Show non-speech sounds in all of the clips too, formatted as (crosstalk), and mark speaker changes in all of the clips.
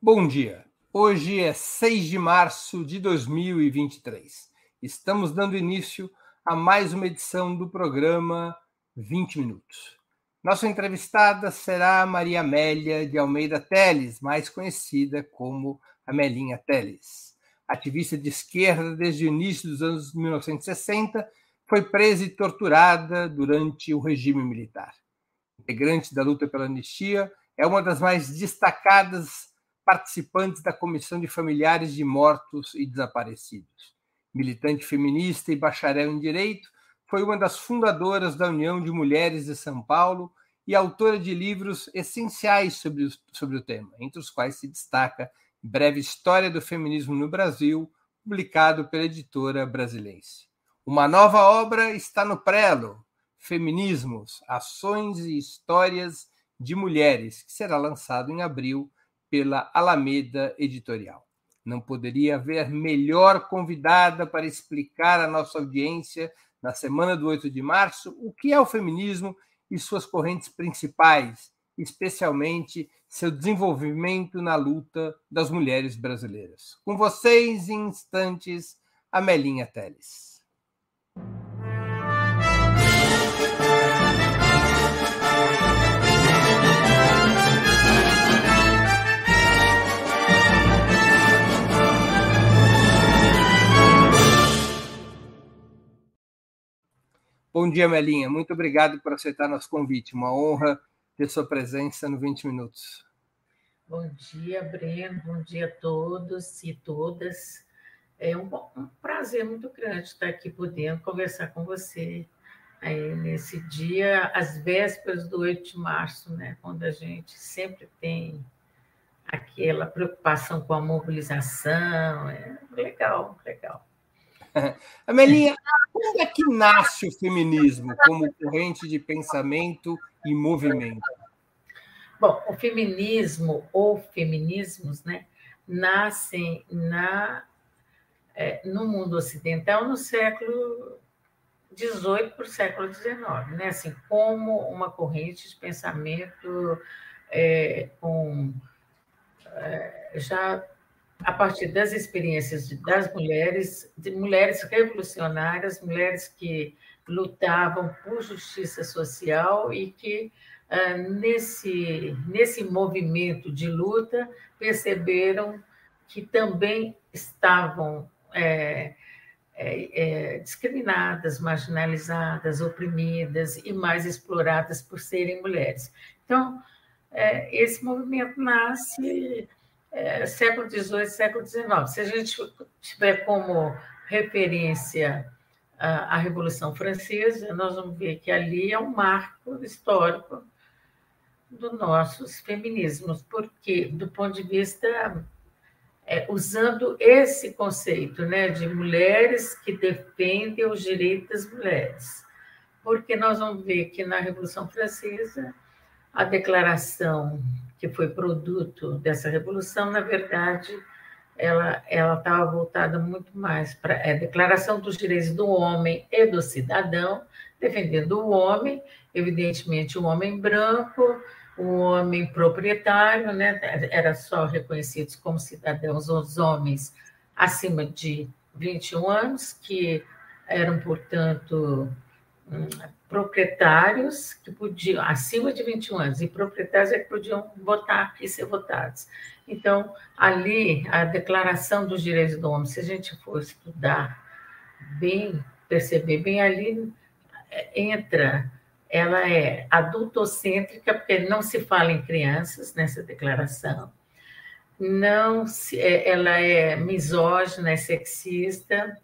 Speaker 1: Bom dia. Hoje é 6 de março de 2023. Estamos dando início a mais uma edição do programa 20 Minutos. Nossa entrevistada será Maria Amélia de Almeida Teles, mais conhecida como Amelinha Teles. Ativista de esquerda desde o início dos anos 1960, foi presa e torturada durante o regime militar. Integrante da luta pela anistia, é uma das mais destacadas participantes da Comissão de Familiares de Mortos e Desaparecidos. Militante feminista e bacharel em Direito, foi uma das fundadoras da União de Mulheres de São Paulo e autora de livros essenciais sobre o, sobre o tema, entre os quais se destaca Breve História do Feminismo no Brasil, publicado pela editora Brasilense. Uma nova obra está no prelo, Feminismos, Ações e Histórias de Mulheres, que será lançado em abril pela Alameda Editorial. Não poderia haver melhor convidada para explicar à nossa audiência, na semana do 8 de março, o que é o feminismo e suas correntes principais, especialmente seu desenvolvimento na luta das mulheres brasileiras. Com vocês, em instantes, Amelinha Teles. Bom dia, Melinha. Muito obrigado por aceitar nosso convite. Uma honra ter sua presença no 20 Minutos.
Speaker 2: Bom dia, Breno. Bom dia a todos e todas. É um, um prazer muito grande estar aqui podendo conversar com você aí, nesse dia, às vésperas do 8 de março, né? quando a gente sempre tem aquela preocupação com a mobilização. É legal, legal. (laughs)
Speaker 1: Amelinha, como é que nasce o feminismo como corrente de pensamento e movimento?
Speaker 2: Bom, o feminismo ou feminismos, né, nascem na é, no mundo ocidental no século XVIII para o século XIX, né? Assim, como uma corrente de pensamento é, com é, já a partir das experiências das mulheres, de mulheres revolucionárias, mulheres que lutavam por justiça social e que ah, nesse nesse movimento de luta perceberam que também estavam é, é, é, discriminadas, marginalizadas, oprimidas e mais exploradas por serem mulheres. Então, é, esse movimento nasce é, século XVIII, século XIX. Se a gente tiver como referência a, a, Revolução Francesa, nós vamos ver que ali é um marco histórico dos nossos feminismos, porque, do ponto de vista, é, usando esse conceito né, de mulheres que defendem os direitos das mulheres, porque nós vamos ver que na Revolução Francesa a declaração que foi produto dessa revolução, na verdade, ela estava voltada muito mais para a é, declaração dos direitos do homem e do cidadão, defendendo o homem, evidentemente o homem branco, o homem proprietário, né? Era só reconhecidos como cidadãos os homens acima de 21 anos, que eram, portanto, proprietários que podiam, acima de 21 anos, e proprietários é que podiam votar e ser votados. Então, ali, a Declaração dos Direitos do Homem, se a gente for estudar bem, perceber bem, ali é, entra, ela é adultocêntrica, porque não se fala em crianças nessa declaração, não se, é, ela é misógina, é sexista,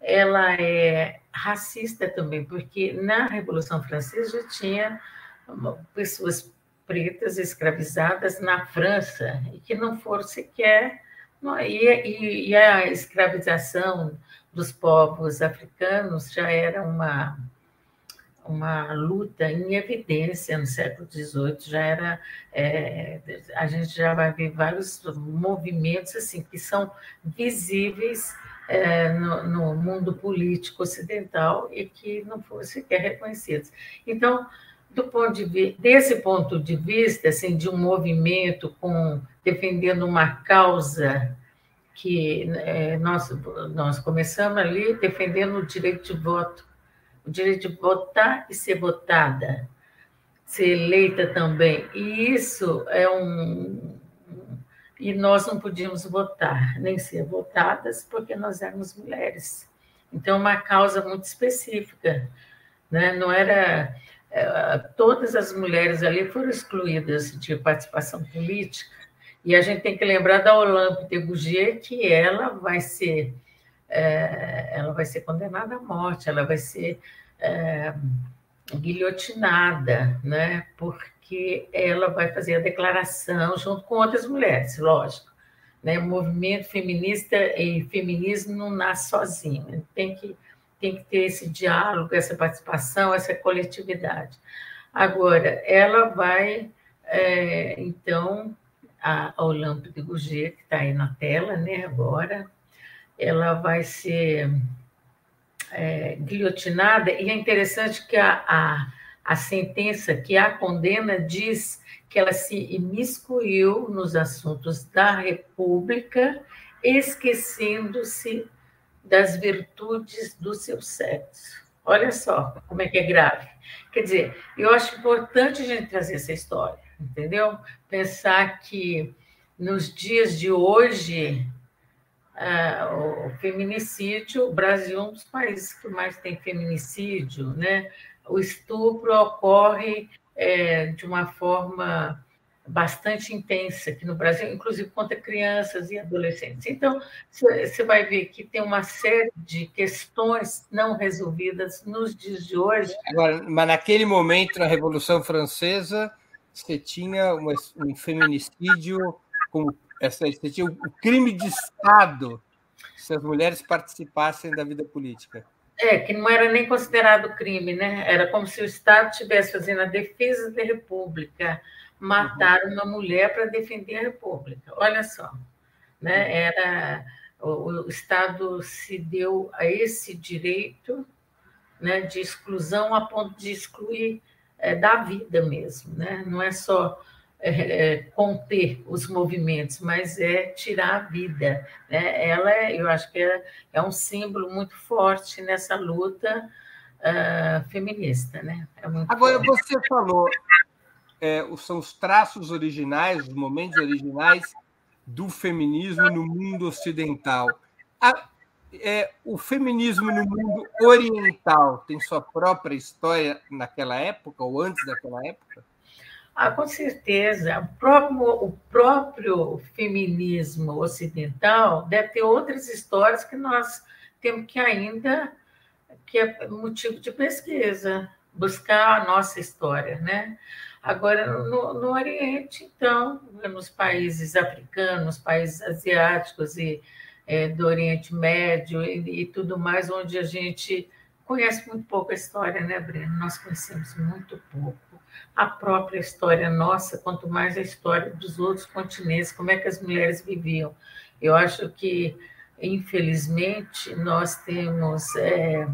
Speaker 2: ela é racista também, porque na Revolução Francesa já tinha pessoas pretas escravizadas na França e que não foram sequer. E, e a escravização dos povos africanos já era uma, uma luta em evidência no século XVIII, já era. É, a gente já vai ver vários movimentos assim que são visíveis é, no, no, mundo político ocidental e que não foram sequer reconhecidos. Então, do ponto de desse ponto de vista, assim, de um movimento com defendendo uma causa que é, nós, nós começamos ali defendendo o direito de voto, o direito de votar e ser votada, ser eleita também. E isso é um. E nós não podíamos votar, nem ser votadas, porque nós éramos mulheres. Então, uma causa muito específica. Né? Não era. É, todas as mulheres ali foram excluídas de participação política e a gente tem que lembrar da Olympe de Gouget, que ela vai ser, é, ela vai ser condenada à morte, ela vai ser é, guilhotinada, né? porque ela vai fazer a declaração junto com outras mulheres, lógico. Né? O movimento feminista e feminismo não nasce sozinho, tem que, tem que ter esse diálogo, essa participação, essa coletividade. Agora, ela vai, é, então, a Olympe de Gouget, que está aí na tela né, agora, ela vai ser é, guilhotinada, e é interessante que a, a, a sentença, que a condena, diz que ela se imiscuiu nos assuntos da República, esquecendo-se das virtudes do seu sexo. Olha só como é que é grave. Quer dizer, eu acho importante a gente trazer essa história entendeu? Pensar que nos dias de hoje, uh, o feminicídio, o Brasil é um dos países que mais tem feminicídio, né? O estupro ocorre é, de uma forma bastante intensa aqui no Brasil, inclusive contra crianças e adolescentes. Então, você vai ver que tem uma série de questões não resolvidas nos dias de hoje.
Speaker 1: Agora, mas naquele momento, na Revolução Francesa, você tinha uma, um feminicídio como você tinha o crime de Estado se as mulheres participassem da vida política.
Speaker 2: É, que não era nem considerado crime, né? Era como se o Estado estivesse fazendo a defesa da República, matar uhum. uma mulher para defender a República. Olha só, né? Uhum. Era o, o Estado se deu a esse direito, né, de exclusão a ponto de excluir é, da vida mesmo, né? Não é só é, é, conter os movimentos, mas é tirar a vida. Né? Ela, é, eu acho que é, é um símbolo muito forte nessa luta uh, feminista, né? É
Speaker 1: Agora forte. você falou, é, são os traços originais, os momentos originais do feminismo no mundo ocidental. A, é, o feminismo no mundo oriental tem sua própria história naquela época ou antes daquela época?
Speaker 2: Ah, com certeza. O próprio, o próprio feminismo ocidental deve ter outras histórias que nós temos que ainda que é motivo de pesquisa, buscar a nossa história, né? Agora, no, no Oriente, então, nos países africanos, nos países asiáticos e é, do Oriente Médio e, e, tudo mais, onde a gente conhece muito pouco a história, né, Breno? Nós conhecemos muito pouco a própria história nossa, quanto mais a história dos outros continentes, como é que as mulheres viviam. Eu acho que, infelizmente, nós temos é,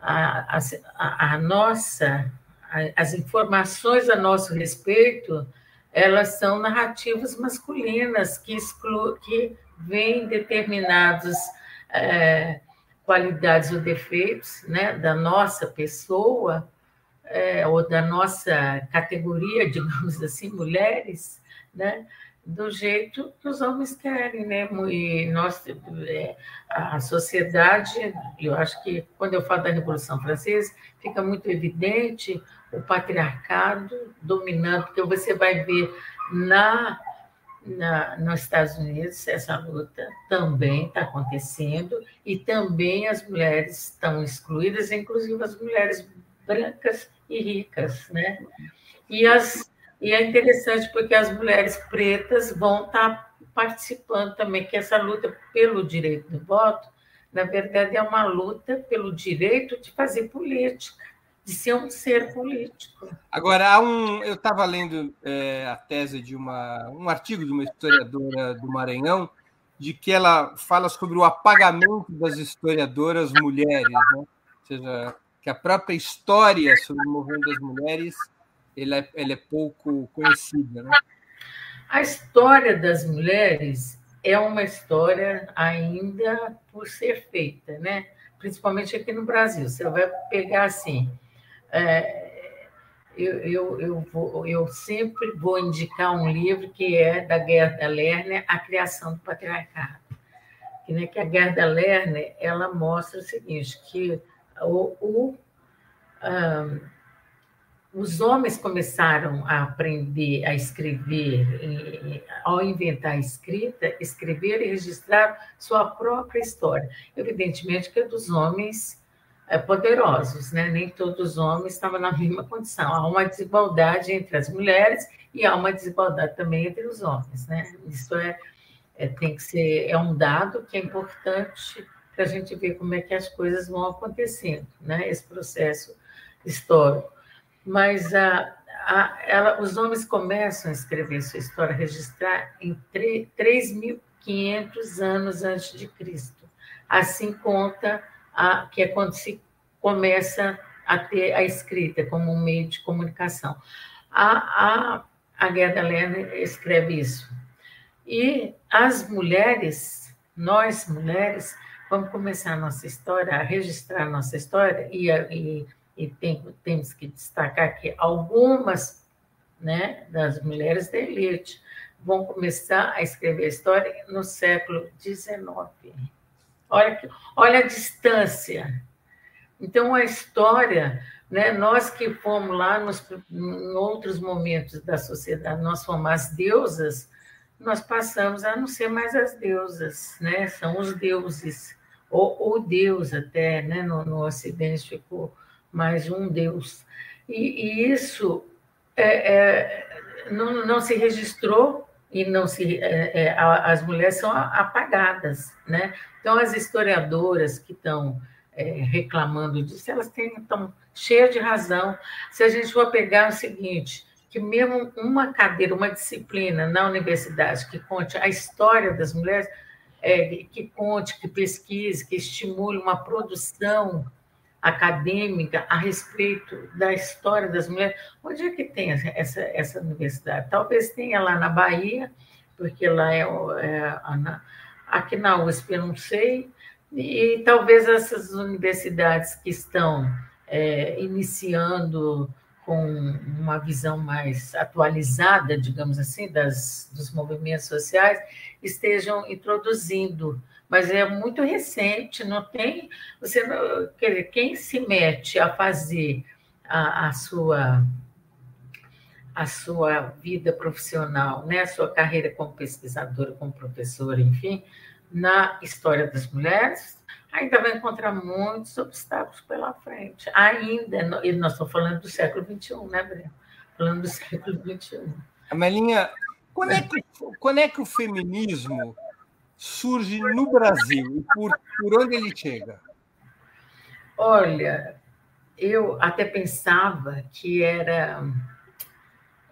Speaker 2: a, a, a, nossa, a, as informações a nosso respeito, elas são narrativas masculinas que, exclu, que vem determinadas é, qualidades ou defeitos né, da nossa pessoa, é, ou da nossa categoria, (laughs) digamos assim, mulheres, né, do jeito que os homens querem, né? E nós, é, a sociedade, eu acho que quando eu falo da Revolução Francesa, fica muito evidente o patriarcado dominando, porque você vai ver na na, nos Estados Unidos, essa luta também está acontecendo e também as mulheres estão excluídas, inclusive as mulheres brancas e ricas, né? E, as, e é interessante porque as mulheres pretas vão estar tá participando também, que essa luta pelo direito do voto, na verdade, é uma luta pelo direito de fazer política de ser um ser político.
Speaker 1: Agora, há um, eu estava lendo é, a tese de uma, um artigo de uma historiadora do Maranhão, de que ela fala sobre o apagamento das historiadoras mulheres, né? ou seja, que a própria história sobre o movimento das mulheres ela é, é pouco conhecida. Né?
Speaker 2: A história das mulheres é uma história ainda por ser feita, né? principalmente aqui no Brasil. Você vai pegar assim. É, eu, eu, eu, vou, eu sempre vou indicar um livro que é da Gerda Lerner, A Criação do Patriarcado. Que, né, que a Gerda Lerner ela mostra o seguinte, que o, o um, os homens começaram a aprender a escrever, e, ao inventar a escrita, escrever e registrar sua própria história. Evidentemente que é dos homens é, poderosos, né? nem todos os homens estavam na mesma condição. Há uma desigualdade entre as mulheres e há uma desigualdade também entre os homens. Né? Isso é, é tem que ser é um dado que é importante para a gente ver como é que as coisas vão acontecendo, né? esse processo histórico mas a, a, ela, os homens começam a escrever sua história, registrar em 3.500 anos antes de Cristo. Assim conta a, que é quando se começa a ter a escrita como um meio de comunicação. A, a, a Gerda Lerner escreve isso. E as mulheres, nós mulheres, vamos começar a nossa história, a registrar a nossa história e, e e tem, temos que destacar que algumas né, das mulheres da elite vão começar a escrever a história no século XIX. Olha, que, olha a distância. Então, a história, né, nós que fomos lá nos, em outros momentos da sociedade, nós fomos as deusas, nós passamos a não ser mais as deusas, né? são os deuses, ou o Deus até, né? no, no Ocidente ficou mais um Deus. E, e isso é, é, não, não, se registrou e não se é, é as mulheres são apagadas, né? Então as historiadoras que estão é, reclamando disso, elas têm, estão cheias de razão. Se a gente for pegar o seguinte, que mesmo uma cadeira, uma disciplina na universidade que conte a história das mulheres, é, que conte, que pesquise, que estimule uma produção acadêmica a respeito da história das mulheres. Onde é que tem essa, essa universidade? Talvez tenha lá na Bahia, porque lá é, é aqui na USP eu não sei, e talvez essas universidades que estão é, iniciando com uma visão mais atualizada, digamos assim, das, dos movimentos sociais, estejam introduzindo mas é muito recente, não tem. Você não, quem se mete a fazer a, a sua a sua vida profissional, né, a sua carreira como pesquisadora, como professora, enfim, na história das mulheres, ainda vai encontrar muitos obstáculos pela frente. Ainda, e nós estamos falando do século XXI, né, Breno? Falando do século XXI.
Speaker 1: Amelinha, quando é que, quando é que o feminismo surge no Brasil e por, por onde ele chega?
Speaker 2: Olha, eu até pensava que era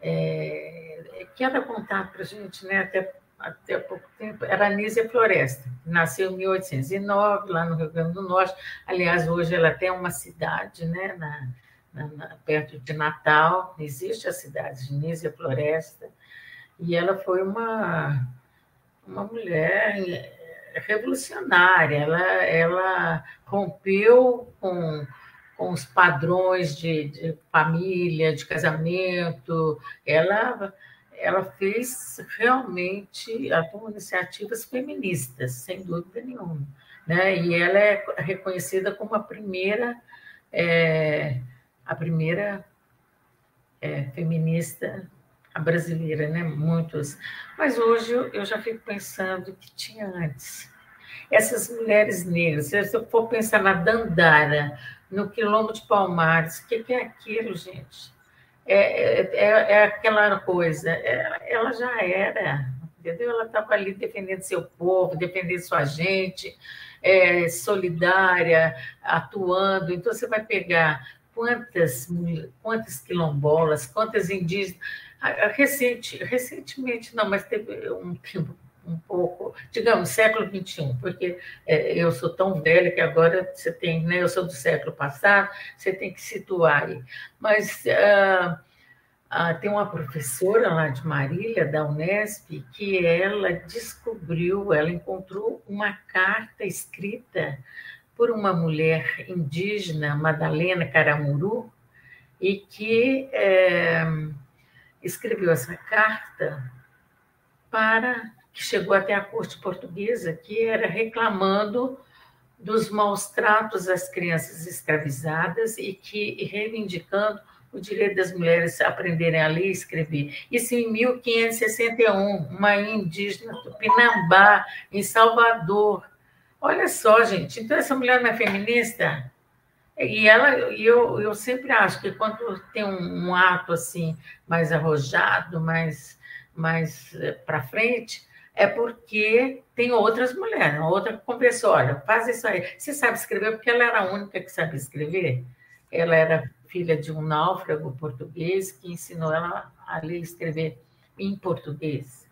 Speaker 2: é, que era contado para a gente, né? Até, até pouco tempo, era a Nízia Floresta, nasceu em 1809, lá no Rio Grande do Norte. Aliás, hoje ela tem uma cidade, né? Na, na, perto de Natal, existe a cidade de Nízia Floresta, e ela foi uma uma mulher revolucionária. Ela, ela rompeu com, com os padrões de, de família, de casamento. Ela, ela fez realmente iniciativas feministas, sem dúvida nenhuma. Né? E ela é reconhecida como a primeira, é, a primeira é, feminista a brasileira, né? Muitos. Mas hoje eu já fico pensando que tinha antes. Essas mulheres negras, se eu for pensar na Dandara, no Quilombo de Palmares, o que, que, é aquilo, gente? É, é, é aquela coisa, é, ela já era, entendeu? Ela estava ali defendendo seu povo, defendendo sua gente, é, solidária, atuando. Então, você vai pegar quantas, quantas quilombolas, quantas indígenas Recente, recentemente, não, mas teve um tempo um pouco, digamos, século XXI, porque é, eu sou tão velha que agora você tem, né, eu sou do século passado, você tem que situar aí. Mas ah, ah, tem uma professora lá de Marília, da Unesp, que ela descobriu, ela encontrou uma carta escrita por uma mulher indígena, Madalena Caramuru, e que é, escreveu essa carta para que chegou até a corte portuguesa, que era reclamando dos maus tratos às crianças escravizadas e que reivindicando o direito das mulheres a aprenderem a ler e escrever. Isso em 1561, uma indígena Tupinambá, em Salvador. Olha só, gente, então essa mulher não é feminista? E ela, eu, eu sempre acho que quando tem um, um ato assim mais arrojado, mais, mais eh, para frente, é porque tem outras mulheres, outra conversou, olha, faz isso aí. Você sabe escrever porque ela era a única que sabia escrever. Ela era filha de um náufrago português que ensinou ela a ler e escrever em português.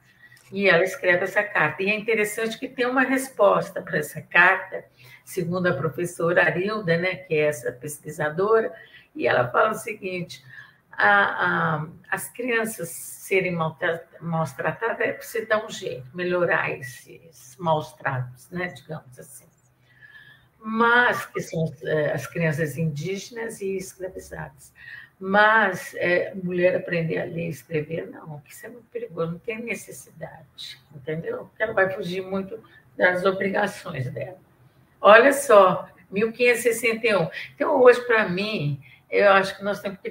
Speaker 2: E ela escreve essa carta. E é interessante que tem uma resposta para essa carta, segundo a professora Arilda, né, que é essa pesquisadora, e ela fala o seguinte: a, a, as crianças serem maus tratadas é preciso dar um jeito, melhorar esses maus tratos, né, digamos assim mas que são é, as crianças indígenas e escravizadas. Mas é, mulher aprender a ler e escrever, não, isso é muito perigoso, não tem necessidade, entendeu? Porque ela vai fugir muito das obrigações dela. Olha só, 1561. Então, hoje, para mim, eu acho que nós temos que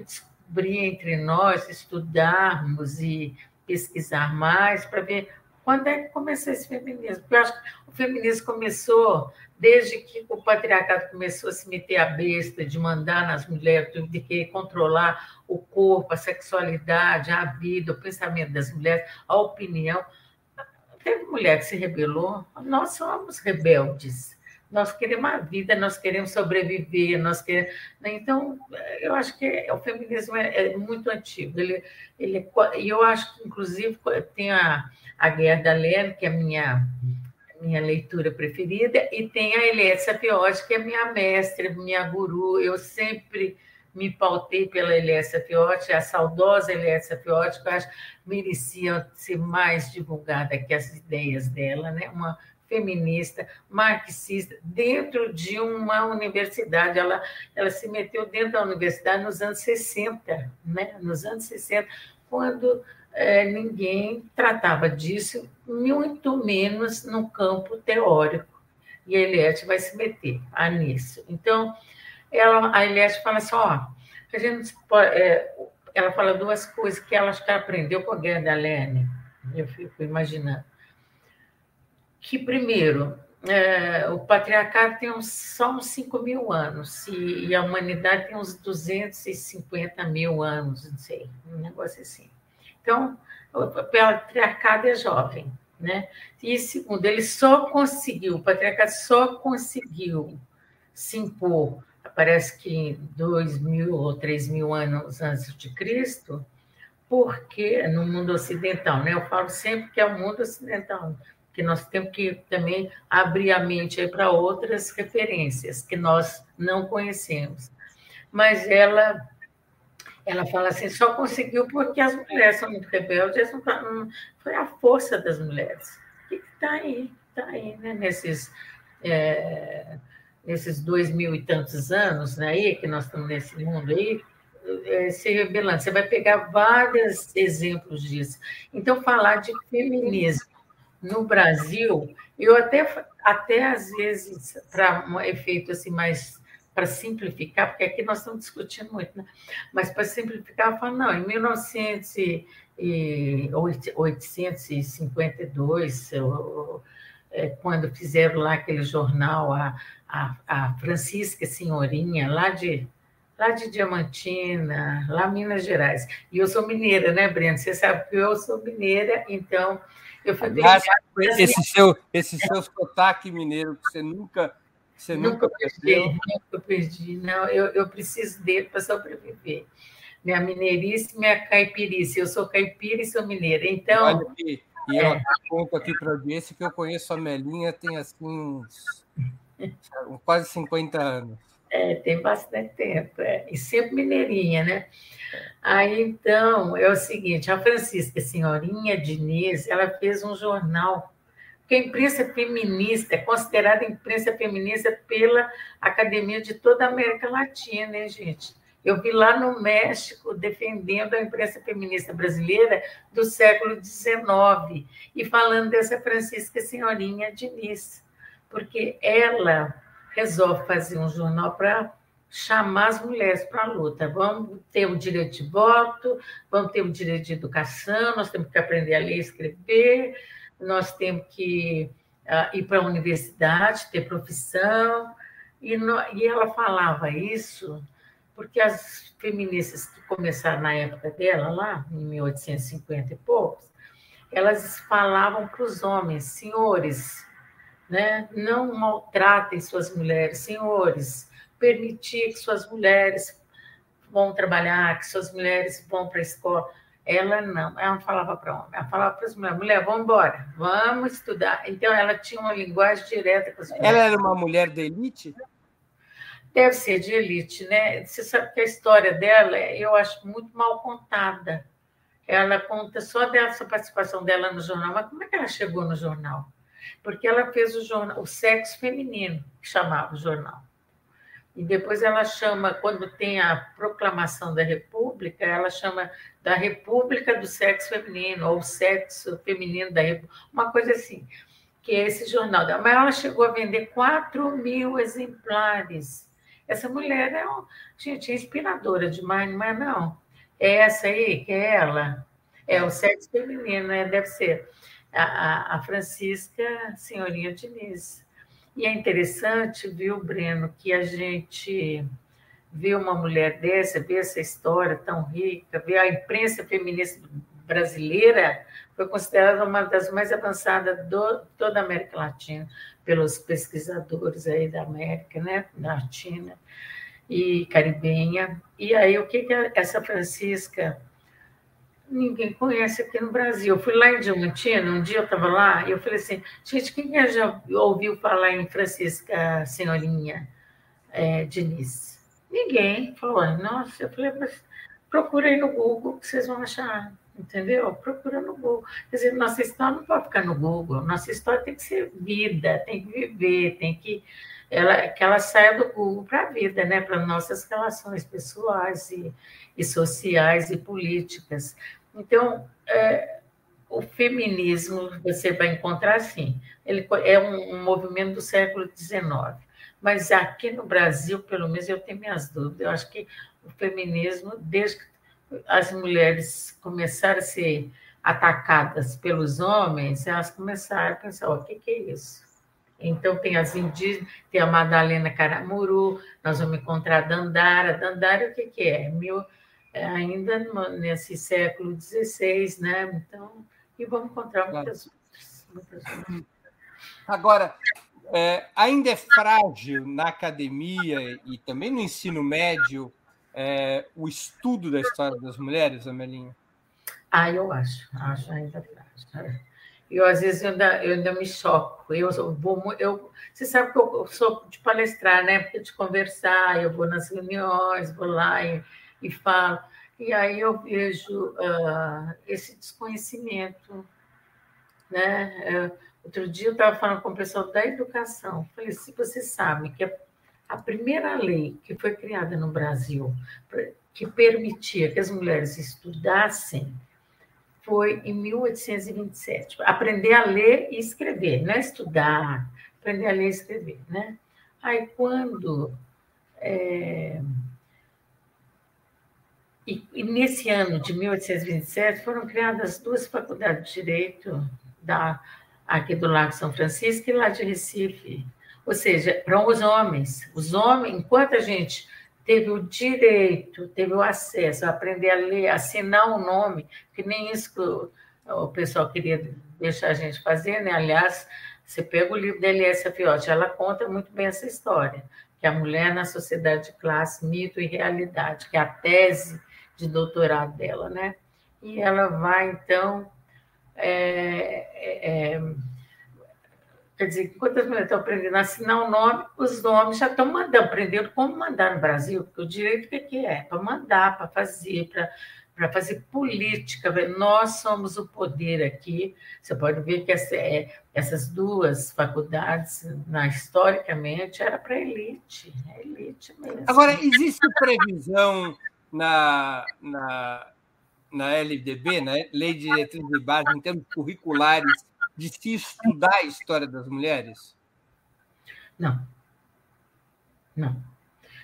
Speaker 2: descobrir entre nós, estudarmos e pesquisar mais para ver quando é que começou esse feminismo. Porque eu acho que o feminismo começou desde que o patriarcado começou a se meter a besta de mandar nas mulheres, de querer controlar o corpo, a sexualidade, a vida, o pensamento das mulheres, a opinião. Teve mulher que se rebelou, nós somos rebeldes. Nós queremos a vida, nós queremos sobreviver, nós queremos. Né? Então, eu acho que o feminismo é, é muito antigo. Ele, ele, e eu acho que, inclusive, tem a, a Guerra da Lena, que é a minha minha leitura preferida, e tem a Eliette Sapiotti, que é minha mestre, minha guru. Eu sempre me pautei pela Eliette Sapiotti, a saudosa Eliette Sapiotti, que eu acho que merecia ser mais divulgada que as ideias dela, né? uma feminista, marxista, dentro de uma universidade. Ela, ela se meteu dentro da universidade nos anos 60, né? nos anos 60, quando é, ninguém tratava disso, muito menos no campo teórico. E a Eliette vai se meter a nisso. Então, ela, a Eliette fala assim: ó, a gente pode, é, ela fala duas coisas que ela acho que aprendeu com a Guerra da Lene, eu fico imaginando. Que, primeiro, é, o patriarcado tem uns, só uns 5 mil anos, e, e a humanidade tem uns 250 mil anos, não sei, um negócio assim. Então, o patriarcado é jovem, né? E segundo, ele só conseguiu, o patriarcado só conseguiu se impor, parece que dois mil ou três mil anos antes de Cristo, porque no mundo ocidental, né? Eu falo sempre que é o mundo ocidental, que nós temos que também abrir a mente para outras referências que nós não conhecemos. Mas ela ela fala assim, só conseguiu porque as mulheres são muito rebeldes, foi a força das mulheres. E está aí, está aí, né? Nesses, é, nesses dois mil e tantos anos né, aí, que nós estamos nesse mundo aí, é, se rebelando. Você vai pegar vários exemplos disso. Então, falar de feminismo no Brasil, eu até, até às vezes, para um efeito assim mais para simplificar, porque aqui nós estamos discutindo muito, né? mas para simplificar, eu falo, não, em 1852, é, quando fizeram lá aquele jornal, a, a, a Francisca Senhorinha, lá de, lá de Diamantina, lá Minas Gerais. E eu sou mineira, né, Breno? Você sabe que eu sou mineira, então eu fui
Speaker 1: Aliás, esse seu esse seu sotaque mineiro que você nunca você nunca, nunca perdeu?
Speaker 2: Nunca perdi. Não, eu, eu preciso dele para sobreviver. Minha mineirice, minha caipirice. Eu sou caipira e sou mineira. Então. Olha
Speaker 1: aqui, e eu é. conto aqui para a audiência que eu conheço a Melinha tem assim uns (laughs) quase 50 anos.
Speaker 2: É, tem bastante tempo. É. E sempre mineirinha, né? Aí, então, é o seguinte, a Francisca Senhorinha Diniz, ela fez um jornal, que a imprensa feminista, é considerada imprensa feminista pela Academia de toda a América Latina, hein, gente? Eu vi lá no México defendendo a imprensa feminista brasileira do século XIX e falando dessa Francisca Senhorinha Diniz, porque ela resolve fazer um jornal para chamar as mulheres para a luta. Vamos ter o direito de voto, vamos ter o direito de educação, nós temos que aprender a ler e escrever, nós temos que uh, ir para a universidade, ter profissão. E, no, e ela falava isso porque as feministas que começaram na época dela, lá em 1850 e poucos, elas falavam para os homens, senhores, né, não maltratem suas mulheres, senhores, permitir que suas mulheres vão trabalhar, que suas mulheres vão para a escola. Ela não, ela não falava para homem, ela falava para as mulheres, mulher, vamos embora, vamos estudar. Então, ela tinha uma linguagem direta com as mulheres.
Speaker 1: Ela era uma mulher de elite?
Speaker 2: Deve ser de elite, né? Você sabe que a história dela, eu acho muito mal contada. Ela conta só dessa participação dela no jornal, mas como é que ela chegou no jornal? Porque ela fez o jornal, o sexo feminino, que chamava o jornal. E depois ela chama, quando tem a proclamação da República, ela chama da República do Sexo Feminino, ou Sexo Feminino da República, uma coisa assim, que é esse jornal. Mas ela chegou a vender 4 mil exemplares essa mulher é, gente, é inspiradora demais, é não? É essa aí, que é ela. É o sexo feminino, né? deve ser a, a Francisca Senhorinha Diniz. E é interessante, viu, Breno, que a gente vê uma mulher dessa, vê essa história tão rica, vê a imprensa feminista brasileira foi considerada uma das mais avançadas de toda a América Latina pelos pesquisadores aí da América, né, Latina e caribenha. E aí, o que, que essa Francisca ninguém conhece aqui no Brasil. Eu fui lá em Diamantina, um dia eu estava lá, e eu falei assim, gente, quem já ouviu falar em Francisca Senhorinha é, Diniz? Ninguém. Falou, nossa, eu falei, mas procura aí no Google que vocês vão achar entendeu? Procura no Google. Quer dizer, nossa história não pode ficar no Google, nossa história tem que ser vida, tem que viver, tem que ela, que ela saia do Google para a vida, né? para nossas relações pessoais e, e, sociais e políticas. Então, é, o feminismo você vai encontrar assim, ele é um, um movimento do século XIX, mas aqui no Brasil, pelo menos, eu tenho minhas dúvidas. Eu acho que o feminismo, desde que as mulheres começaram a ser atacadas pelos homens, elas começaram a pensar: o que, que é isso? Então, tem as indígenas, tem a Madalena Caramuru, nós vamos encontrar a Dandara. Dandara, o que, que é? Mil, ainda nesse século XVI, né? Então, e vamos encontrar muitas outras. Muitas outras.
Speaker 1: Agora, é, ainda é frágil na academia e também no ensino médio é, o estudo da história das mulheres, Amelinha?
Speaker 2: Ah, eu acho, acho ainda frágil. Eu, às vezes, eu ainda, eu ainda me choco. Eu, vou, eu, você sabe que eu sou de palestrar, né? De conversar, eu vou nas reuniões, vou lá e, e falo. E aí eu vejo uh, esse desconhecimento. Né? Uh, outro dia eu estava falando com o pessoal da educação. Falei, se você sabe que a a primeira lei que foi criada no Brasil, que permitia que as mulheres estudassem, foi em 1827. Aprender a ler e escrever, não é estudar, aprender a ler e escrever, né? Aí, quando. É... E, e, nesse ano de 1827 foram criadas duas faculdades de direito da, aqui do Lago São Francisco e lá de Recife, ou seja, para os homens. Os homens, enquanto a gente teve o direito, teve o acesso a aprender a ler, assinar um nome, que nem isso que o, pessoal queria deixar a gente fazer, né? Aliás, você pega o livro da Eliessa Fiotti, ela conta muito bem essa história, que a mulher na sociedade de classe, mito e realidade, que é a tese de doutorado dela, né? E ela vai, então, é, é, Quer dizer, enquanto as mulheres estão aprendendo a assinar o nome, os nomes já estão mandando, aprendendo como mandar no Brasil, porque o direito o que é? Para mandar, para fazer, para fazer política. Nós somos o poder aqui. Você pode ver que essa, é, essas duas faculdades, na, historicamente, era para elite, é elite mesmo.
Speaker 1: Agora, existe previsão na, na, na LDB, na Lei de Diretrizes de Base, em termos curriculares, de se estudar a história das mulheres?
Speaker 2: Não. Não.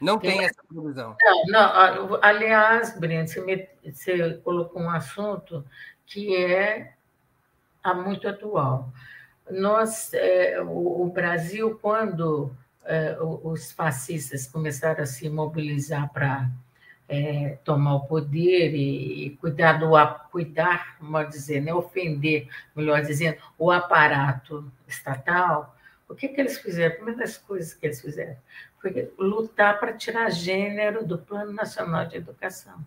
Speaker 1: Não tem, tem essa previsão.
Speaker 2: Não, não. Aliás, Breno, você, me, você colocou um assunto que é muito atual. Nós, é, o, o, Brasil, quando é, os fascistas começaram a se mobilizar para é, tomar o poder e, cuidar do cuidar, vamos dizer, né, ofender, melhor dizendo, o aparato estatal, o que, que eles fizeram? Uma das coisas que eles fizeram foi lutar para tirar gênero do Plano Nacional de Educação.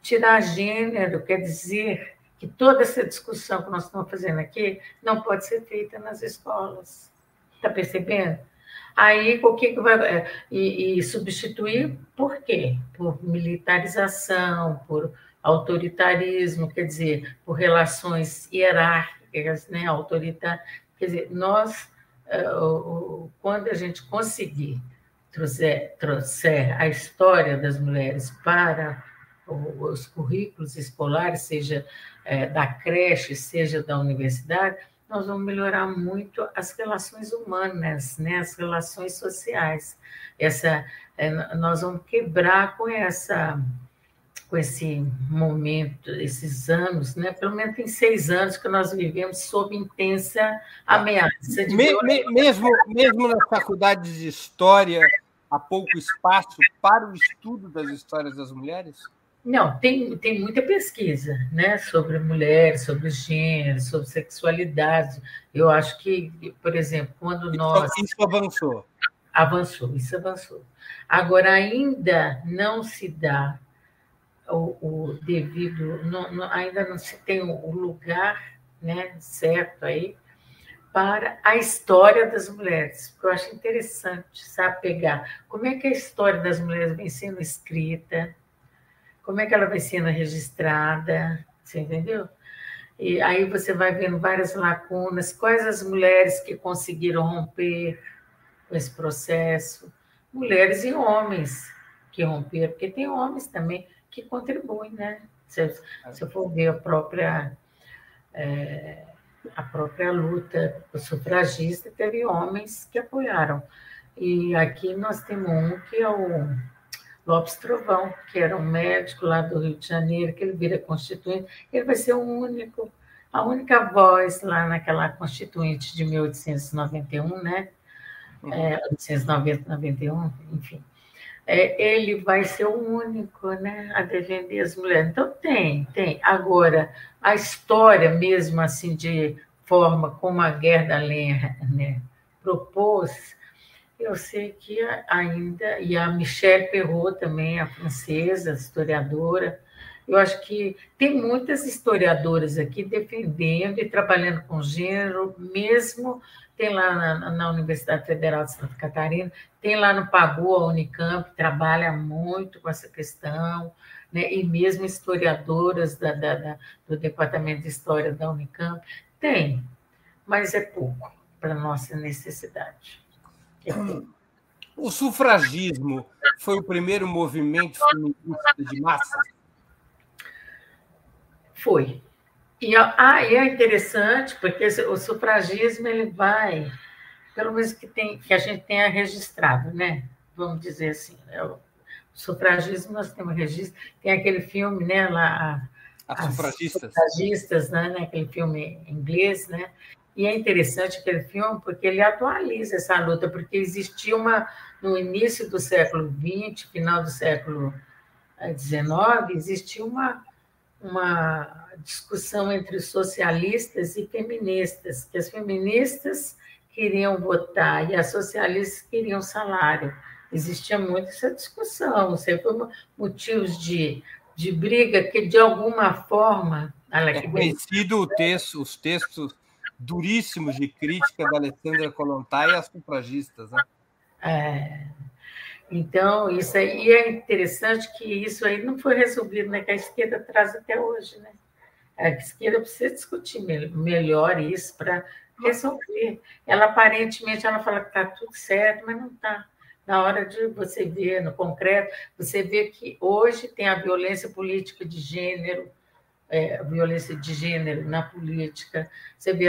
Speaker 2: Tirar gênero quer dizer que toda essa discussão que nós estamos fazendo aqui não pode ser feita nas escolas. Está percebendo? Aí, o que, que vai. É, e, e substituir por quê? Por militarização, por autoritarismo, quer dizer, por relações hierárquicas, né, autoritárias. Quer dizer, nós, é, quando a gente conseguir trouxer, trouxer a história das mulheres para os currículos escolares, seja é, da creche, seja da universidade, nós vamos melhorar muito as relações humanas, né? as relações sociais. Essa, é, nós vamos quebrar com essa com esse momento, esses anos, né? pelo menos tem seis anos que nós vivemos sob intensa ameaça.
Speaker 1: Me, me, mesmo, mesmo nas faculdades de História, há pouco espaço para o estudo das histórias das mulheres?
Speaker 2: Não, tem, tem muita pesquisa né, sobre mulheres, sobre gênero, sobre sexualidade. Eu acho que, por exemplo, quando isso, nós.
Speaker 1: Isso avançou.
Speaker 2: Avançou, isso avançou. Agora, ainda não se dá o, o devido, não, não, ainda não se tem o lugar né, certo aí para a história das mulheres, porque eu acho interessante, sabe, pegar como é que a história das mulheres vem sendo escrita, como é que ela vai sendo registrada, você entendeu? E aí você vai vendo várias lacunas, quais as mulheres que conseguiram romper com esse processo, mulheres e homens que romperam, porque tem homens também que contribuem, né? Se, se eu for ver a própria, é, a própria luta sufragista, teve homens que apoiaram. E aqui nós temos um que é o Lopes Trovão, que era um médico lá do Rio de Janeiro, que ele vira constituinte, ele vai ser o único, a única voz lá naquela constituinte de 1891, né? Uhum. É, 1890, 91, enfim. É, ele vai ser o único né, a defender as mulheres. Então, tem, tem. Agora, a história mesmo, assim, de forma como a Guerra da Lenha né, propôs, eu sei que ainda, e a Michelle Perrault também, a francesa, historiadora, eu acho que tem muitas historiadoras aqui defendendo e trabalhando com gênero, mesmo tem lá na, na, Universidade Federal de Santa Catarina, tem lá no Pagu, a Unicamp, trabalha muito com essa questão, né? e mesmo historiadoras da, da, da, do Departamento de História da Unicamp, tem, mas é pouco para nossa necessidade.
Speaker 1: O sufragismo foi o primeiro movimento feminista de massa?
Speaker 2: Foi. E, ah, e é interessante, porque o sufragismo ele vai, pelo menos que, tem, que a gente tenha registrado, né? Vamos dizer assim. É o sufragismo nós temos registro. Tem aquele filme, né? Lá,
Speaker 1: as, as sufragistas.
Speaker 2: sufragistas né, né? Aquele filme em inglês, né? E é interessante aquele filme porque ele atualiza essa luta, porque existia uma, no início do século XX, final do século XIX, existia uma, uma discussão entre socialistas e feministas, que as feministas queriam votar e as socialistas queriam salário. Existia muito essa discussão, sempre motivos de, de briga que, de alguma forma...
Speaker 1: é conhecido o texto, os textos duríssimos de crítica da Alessandra Kolontai às sufragistas. Né?
Speaker 2: É. Então, isso aí é interessante que isso aí não foi resolvido, né? Que a esquerda traz até hoje, né? A esquerda precisa discutir melhor isso para resolver. Ela aparentemente ela fala que está tudo certo, mas não está. Na hora de você ver no concreto, você vê que hoje tem a violência política de gênero, é, violência de gênero na política. Você vê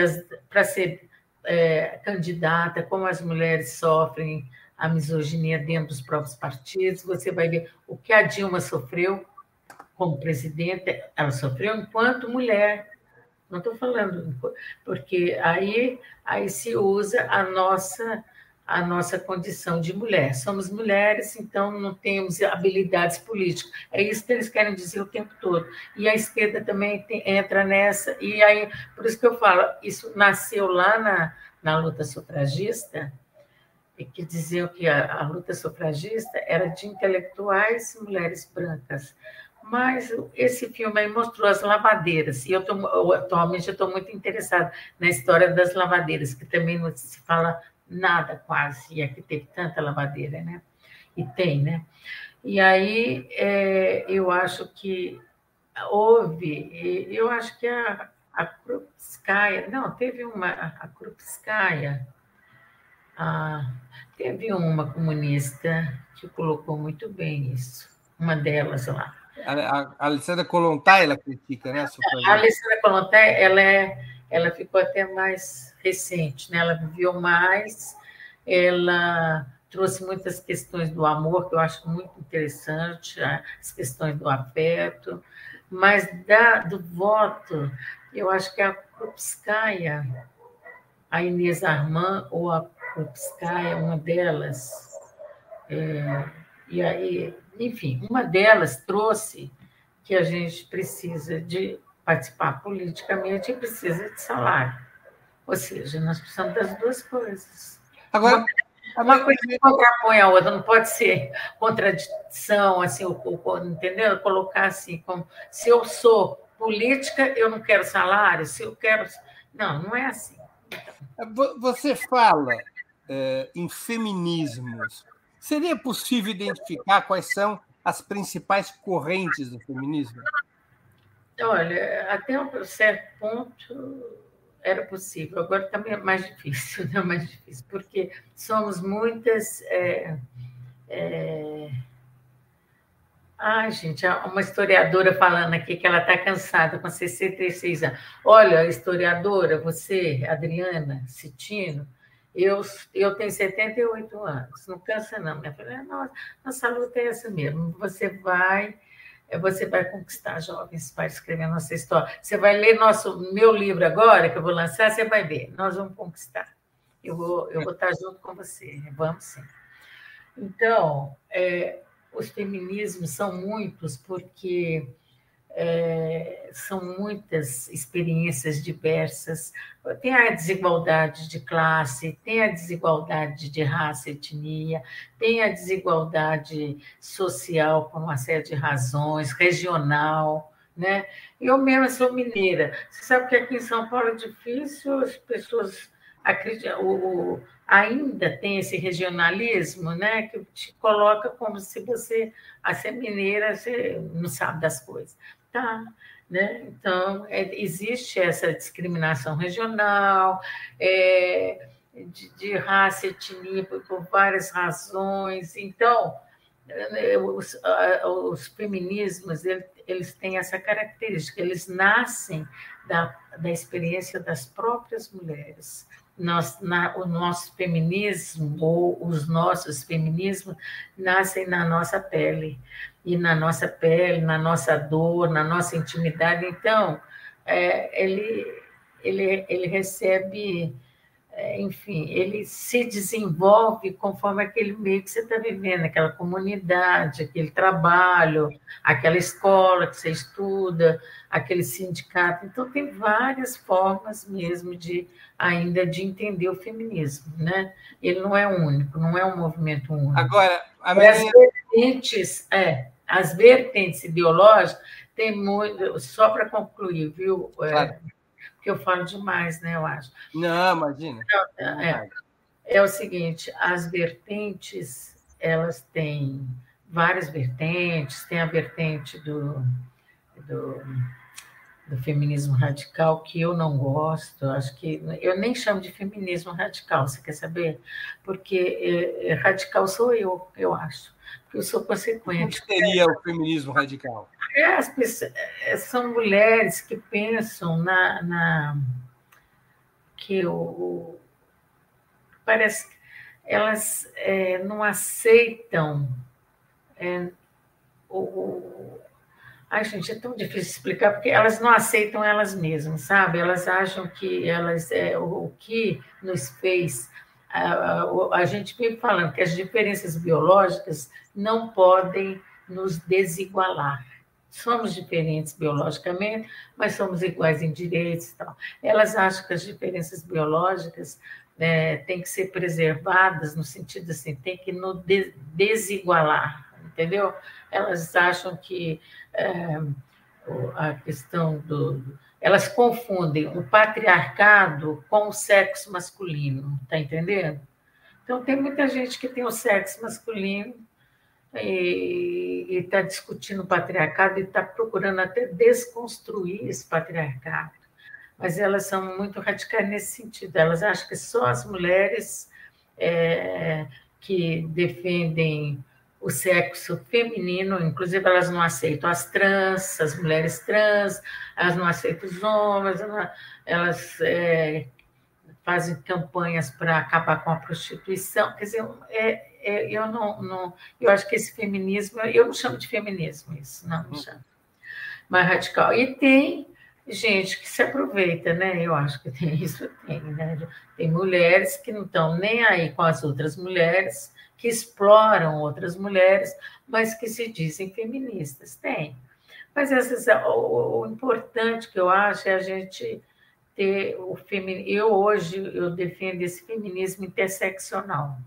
Speaker 2: para ser é, candidata, como as mulheres sofrem a misoginia dentro dos próprios partidos. Você vai ver o que a Dilma sofreu como presidente, ela sofreu enquanto mulher. Não estou falando, porque aí, aí se usa a nossa a nossa condição de mulher. Somos mulheres, então não temos habilidades políticas. É isso que eles querem dizer o tempo todo. E a esquerda também tem, entra nessa. E aí, por isso que eu falo, isso nasceu lá na, na luta sufragista, que diziam que a, a luta sufragista era de intelectuais e mulheres brancas. Mas esse filme aí mostrou as lavadeiras, e eu tô, atualmente estou muito interessada na história das lavadeiras, que também não se fala nada quase, e aqui teve tanta lavadeira, né? E tem, né? E aí é, eu acho que houve, eu acho que a, a Krupskaya, não, teve uma, a Krupskaya, a, teve uma comunista que colocou muito bem isso, uma delas lá.
Speaker 1: A, a Alessandra Kolontai, ela critica, né?
Speaker 2: A, a Alessandra Kolontai, ela, é, ela ficou até mais recente, né? Ela viveu mais, ela trouxe muitas questões do amor, que eu acho muito interessante, as questões do afeto, mas da, do voto, eu acho que a Krupskaya, a Inês Armand ou a Krupskaya, uma delas, é, e aí enfim, uma delas trouxe que a gente precisa de participar politicamente e precisa de salário. Ou seja, nós precisamos das duas coisas. Agora, uma coisa que contrapõe a outra, não pode ser contradição, assim, entendeu? Colocar assim, como se eu sou política, eu não quero salário, se eu quero. Não, não é assim.
Speaker 1: Então... Você fala é, em feminismos Seria possível identificar quais são as principais correntes do feminismo?
Speaker 2: Olha, até um certo ponto era possível, agora também é mais difícil, não é mais difícil, porque somos muitas. É, é... Ai, gente, uma historiadora falando aqui que ela está cansada com 66 anos. Olha, historiadora, você, Adriana Citino, eu, eu tenho 78 anos, não cansa não. Minha filha, nossa, nossa luta é essa mesmo. Você vai, você vai conquistar jovens para escrever nossa história. Você vai ler nosso meu livro agora, que eu vou lançar, você vai ver. Nós vamos conquistar. Eu vou, eu vou estar junto com você. Vamos sim. Então, é, os feminismos são muitos porque é, são muitas experiências diversas. Tem a desigualdade de classe, tem a desigualdade de raça, etnia, tem a desigualdade social por uma série de razões, regional. Né? Eu mesma sou mineira. Você sabe que aqui em São Paulo é difícil, as pessoas acreditam. O, ainda tem esse regionalismo, né, que te coloca como se você, a ser mineira, você não sabe das coisas. Né? Então, é, existe essa discriminação regional, é, de, de, raça, etnia, por, por várias razões. Então, é, os, os feminismos, eles têm essa característica, eles nascem da, da experiência das próprias mulheres. Nós, na, o nosso feminismo, ou os nossos feminismos, nascem na nossa pele e na nossa pele, na nossa dor, na nossa intimidade. Então, é, ele, ele, ele recebe, é, enfim, ele se desenvolve conforme aquele meio que você está vivendo, aquela comunidade, aquele trabalho, aquela escola que você estuda, aquele sindicato. Então, tem várias formas mesmo de ainda de entender o feminismo, né? Ele não é único, não é um movimento único.
Speaker 1: Agora, a minha...
Speaker 2: As vertentes, é, as vertentes ideológicas tem muito, só para concluir, viu? É, claro. que eu falo demais, né? Eu acho.
Speaker 1: Não, imagina.
Speaker 2: É, é o seguinte: as vertentes, elas têm várias vertentes, tem a vertente do, do, do, feminismo radical, que eu não gosto, acho que eu nem chamo de feminismo radical, você quer saber? Porque é, é, radical sou eu, eu acho. Eu sou consequente.
Speaker 1: O que seria o feminismo radical?
Speaker 2: É, as pessoas, é, são mulheres que pensam na, na que o parece elas é, não aceitam é, o, Ai, gente, é tão difícil explicar, porque elas não aceitam elas mesmas, sabe? Elas acham que elas é, o, o que nos fez. A, a, gente vive falando que as diferenças biológicas não podem nos desigualar. Somos diferentes biologicamente, mas somos iguais em direitos e tal. Elas acham que as diferenças biológicas é, têm que ser preservadas, no sentido assim, tem que nos desigualar, entendeu? Elas acham que é, a questão do. Elas confundem o patriarcado com o sexo masculino, tá entendendo? Então, tem muita gente que tem o sexo masculino e está discutindo o patriarcado e está procurando até desconstruir esse patriarcado. Mas elas são muito radicais nesse sentido. Elas acham que só as mulheres é, que defendem o sexo feminino, inclusive elas não aceitam as trans, as mulheres trans, elas não aceitam os homens, elas é, fazem campanhas para acabar com a prostituição. Quer dizer, é, é, eu não, não, eu acho que esse feminismo, eu não chamo de feminismo isso, não, não chamo. Mais radical. E tem gente que se aproveita, né? Eu acho que tem isso, tem, né? Tem mulheres que não estão nem aí com as outras mulheres, que exploram outras mulheres, mas que se dizem feministas. Tem. Mas essas, o, o importante que eu acho é a gente ter o feminismo. Eu hoje eu defendo esse feminismo interseccional.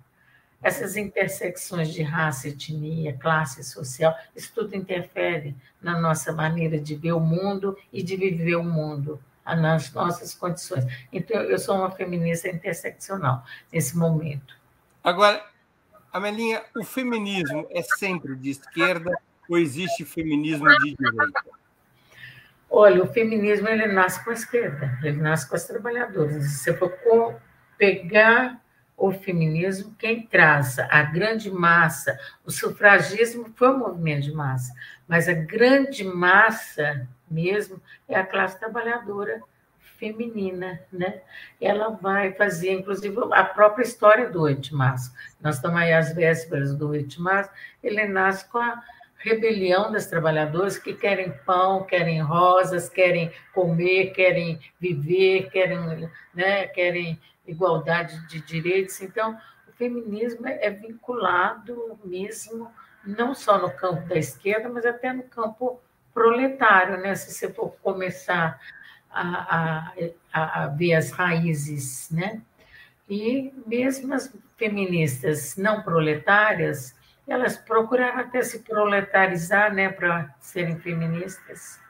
Speaker 2: Essas intersecções de raça, etnia, classe social, isso tudo interfere na nossa maneira de ver o mundo e de viver o mundo, nas nossas condições. Então, eu sou uma feminista interseccional nesse momento.
Speaker 1: Agora, Amelinha, o feminismo é sempre de esquerda ou existe feminismo de direita?
Speaker 2: Olha, o feminismo ele nasce com a esquerda, ele nasce com as trabalhadoras. Se você for pegar o feminismo, quem traça a grande massa, o sufragismo foi um movimento de massa, mas a grande massa mesmo é a classe trabalhadora feminina, né? Ela vai fazer, inclusive, a própria história do 8 de março. Nós estamos aí às vésperas do 8 de março, ele nasce com a rebelião das trabalhadoras que querem pão, querem rosas, querem comer, querem viver, querem, né, querem igualdade de direitos. Então, o feminismo é vinculado mesmo não só no campo da esquerda, mas até no campo proletário, né? Se você for começar a, a, a ver as raízes, né? E mesmo as feministas não proletárias, elas procuraram até se proletarizar, né, para serem feministas,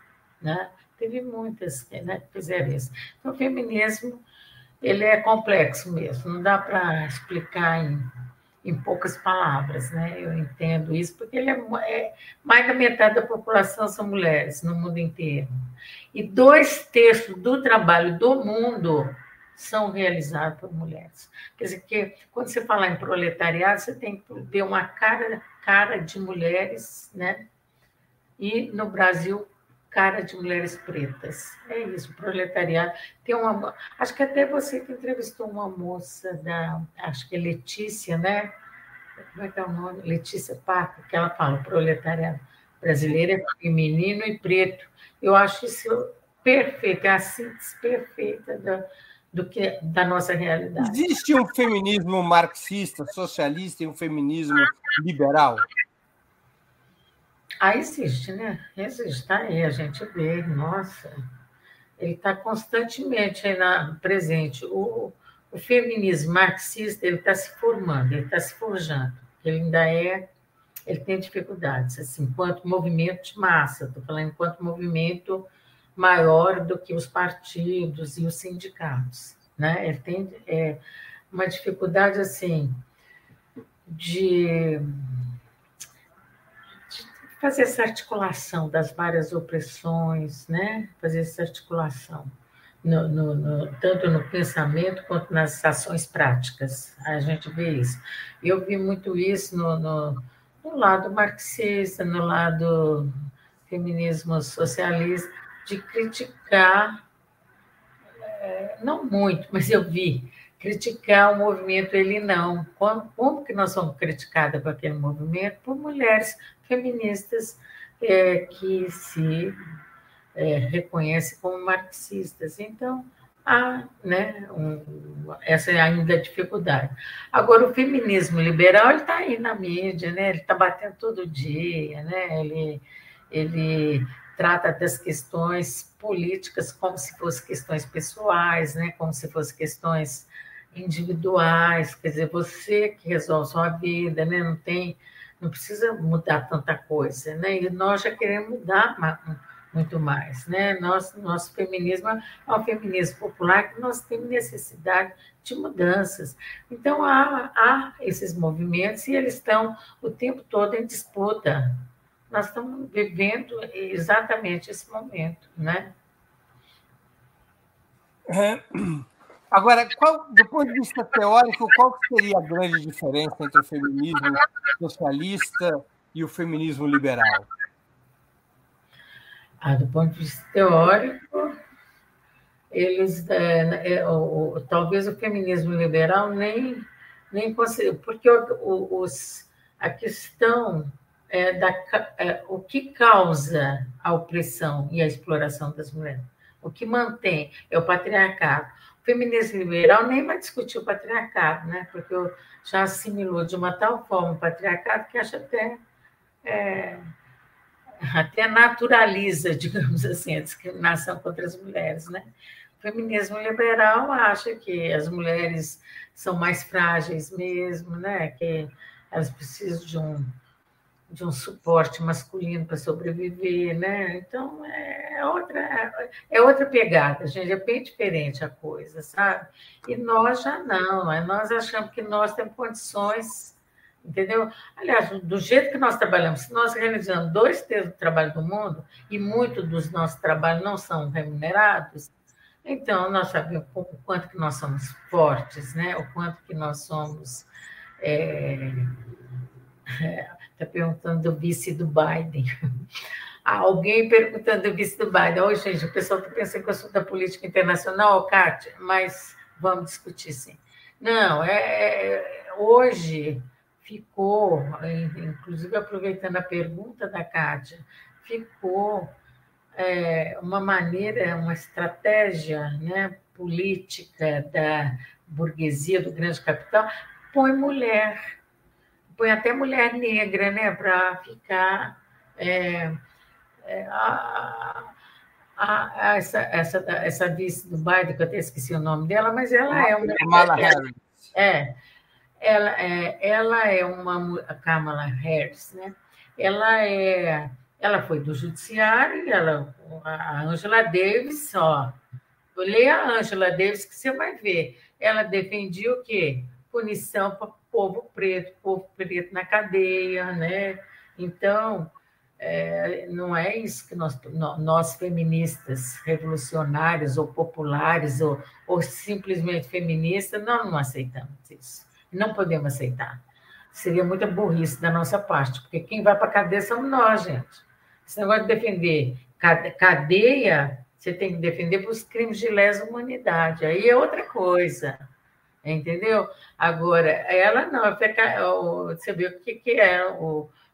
Speaker 2: né? Teve muitas né, que fizeram isso. Então, o feminismo ele é complexo mesmo, não dá para explicar em em poucas palavras, né? Eu entendo isso, porque ele é, é, mais da metade da população são mulheres no mundo inteiro. E dois terços do trabalho do mundo são realizados por mulheres. Quer dizer, que quando você fala em proletariado, você tem que ver uma cara, cara de mulheres, né? E no Brasil, cara de mulheres pretas. É isso, proletariado. Tem uma, acho que até você que entrevistou uma moça da, acho que é Letícia, né? Como é que é o nome? Letícia Parker, que ela fala, proletariado brasileiro é feminino e preto. Eu acho isso perfeito, é a síntese perfeita da, do que da nossa realidade.
Speaker 1: Existe um feminismo marxista, socialista e um feminismo liberal?
Speaker 2: Ah, existe, né? Existe, está aí, a gente vê, nossa, ele está constantemente aí na, presente. O, o feminismo marxista, ele está se formando, ele está se forjando, ele ainda é, ele tem dificuldades, assim, enquanto movimento de massa, estou falando enquanto movimento maior do que os partidos e os sindicatos. Né? Ele tem é, uma dificuldade assim de, fazer essa articulação das várias opressões, né? fazer essa articulação. No, no, no, tanto no pensamento quanto nas ações práticas. A gente vê isso. Eu vi muito isso no, lado marxista, no lado feminismo socialista, de criticar, é, não muito, mas eu vi, criticar o movimento Ele Não. Como, como que nós somos criticadas por aquele movimento? Por mulheres feministas é, que se é, reconhecem como marxistas. Então, há né, um, essa é ainda a dificuldade. Agora, o feminismo liberal está aí na mídia, né? ele está batendo todo dia, né? ele ele trata das questões políticas como se fossem questões pessoais, né? como se fossem questões individuais, quer dizer, você que resolve sua vida, né? não tem, não precisa mudar tanta coisa, né? E nós já queremos mudar muito mais, né? Nosso, nosso feminismo é um feminismo popular que nós temos necessidade de mudanças. Então há, há esses movimentos e eles estão o tempo todo em disputa, nós estamos vivendo exatamente esse momento, né?
Speaker 1: É. Agora, qual, do ponto de vista teórico, qual seria a grande diferença entre o feminismo socialista e o feminismo liberal?
Speaker 2: Ah, do ponto de vista teórico, eles é, é, o, o, talvez o feminismo liberal nem nem porque o, os, a questão é, da, é, o que causa a opressão e a exploração das mulheres. O que mantém é o patriarcado. Feminismo liberal nem vai discutir o patriarcado, né? porque já assimilou de uma tal forma o patriarcado que acha até, é, até naturaliza, (laughs) digamos assim, a discriminação contra as mulheres. Né? O feminismo liberal acha que as mulheres são mais frágeis mesmo, né? que elas precisam de um de um suporte masculino para sobreviver, né? Então é outra é outra pegada, gente, é bem diferente a coisa, sabe? E nós já não, é nós achamos que nós temos condições, entendeu? Aliás, do jeito que nós trabalhamos, se nós realizamos dois terços do trabalho do mundo e muito dos nossos trabalhos não são remunerados, então nós sabemos o quanto que nós somos fortes, né? O quanto que nós somos é, é, Está perguntando do vice do Biden. (laughs) Alguém perguntando do vice do Biden. Oi, gente, o pessoal está pensando que eu sou da política internacional, Kátia, mas vamos discutir sim. Não, é, é, hoje ficou, inclusive aproveitando a pergunta da Kátia, ficou é, uma maneira, uma estratégia né, política da burguesia, do grande capital, põe mulher põe até mulher negra, né, para ficar é, é, a, a, a, essa, essa, essa vice do Biden, que eu até esqueci o nome dela, mas ela é uma.
Speaker 1: Kamala Harris.
Speaker 2: É, ela é, ela é uma. A Kamala Harris, né? Ela é. Ela foi do judiciário, ela, a Angela Davis, ó. Leia a Angela Davis que você vai ver. Ela defendia o quê? Punição para povo preto, povo preto na cadeia, né? Então, é, não é isso que nós, nós feministas revolucionárias ou populares ou, ou simplesmente feministas, nós não aceitamos isso. Não podemos aceitar. Seria muita burrice da nossa parte, porque quem vai para a cadeia somos nós, gente. Esse negócio de defender cadeia, você tem que defender para os crimes de lesa humanidade. Aí é outra coisa entendeu? Agora, ela não, você vê o que, que é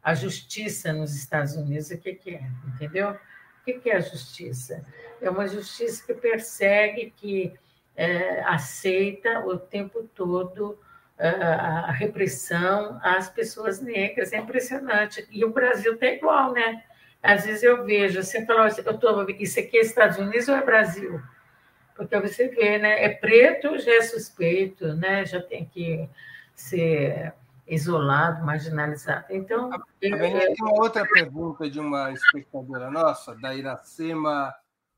Speaker 2: a justiça nos Estados Unidos, o que, que é, entendeu? O que, que é a justiça? É uma justiça que persegue, que é, aceita o tempo todo a, a repressão às pessoas negras. É impressionante. E o Brasil está igual, né? Às vezes eu vejo, você fala, eu tô, isso aqui é Estados Unidos ou é Brasil? Porque você vê, né? É preto, já é suspeito, né? Já tem que ser isolado, marginalizado. Então.
Speaker 1: Tá tem uma outra pergunta de uma espectadora nossa, da Iracema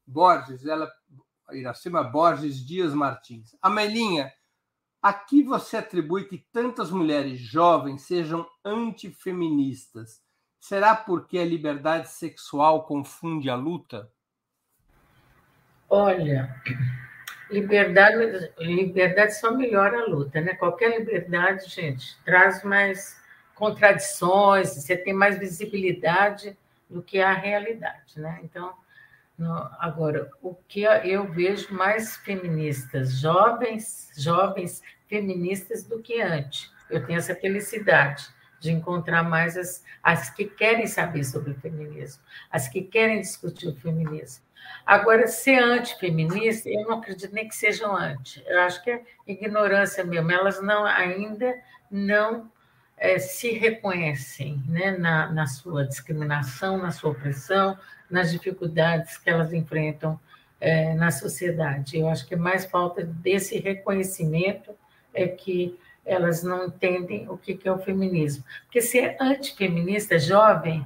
Speaker 1: Borges, ela, Iracema Borges Dias Martins. Amelinha, a que você atribui que tantas mulheres jovens sejam antifeministas? Será porque a liberdade sexual confunde a luta?
Speaker 2: Olha, liberdade, liberdade só melhora a luta, né? Qualquer liberdade, gente, traz mais contradições, você tem mais visibilidade do que a realidade, né? Então, no, agora, o que eu vejo mais feministas jovens, jovens feministas do que antes. Eu tenho essa felicidade de encontrar mais as, as que querem saber sobre o feminismo, as que querem discutir o feminismo. Agora, ser antifeminista, eu não acredito nem que sejam anti. Eu acho que é ignorância mesmo. Elas não ainda não é, se reconhecem né, na, na sua discriminação, na sua opressão, nas dificuldades que elas enfrentam é, na sociedade. Eu acho que é mais falta desse reconhecimento é que elas não entendem o que é o feminismo. Porque ser antifeminista jovem,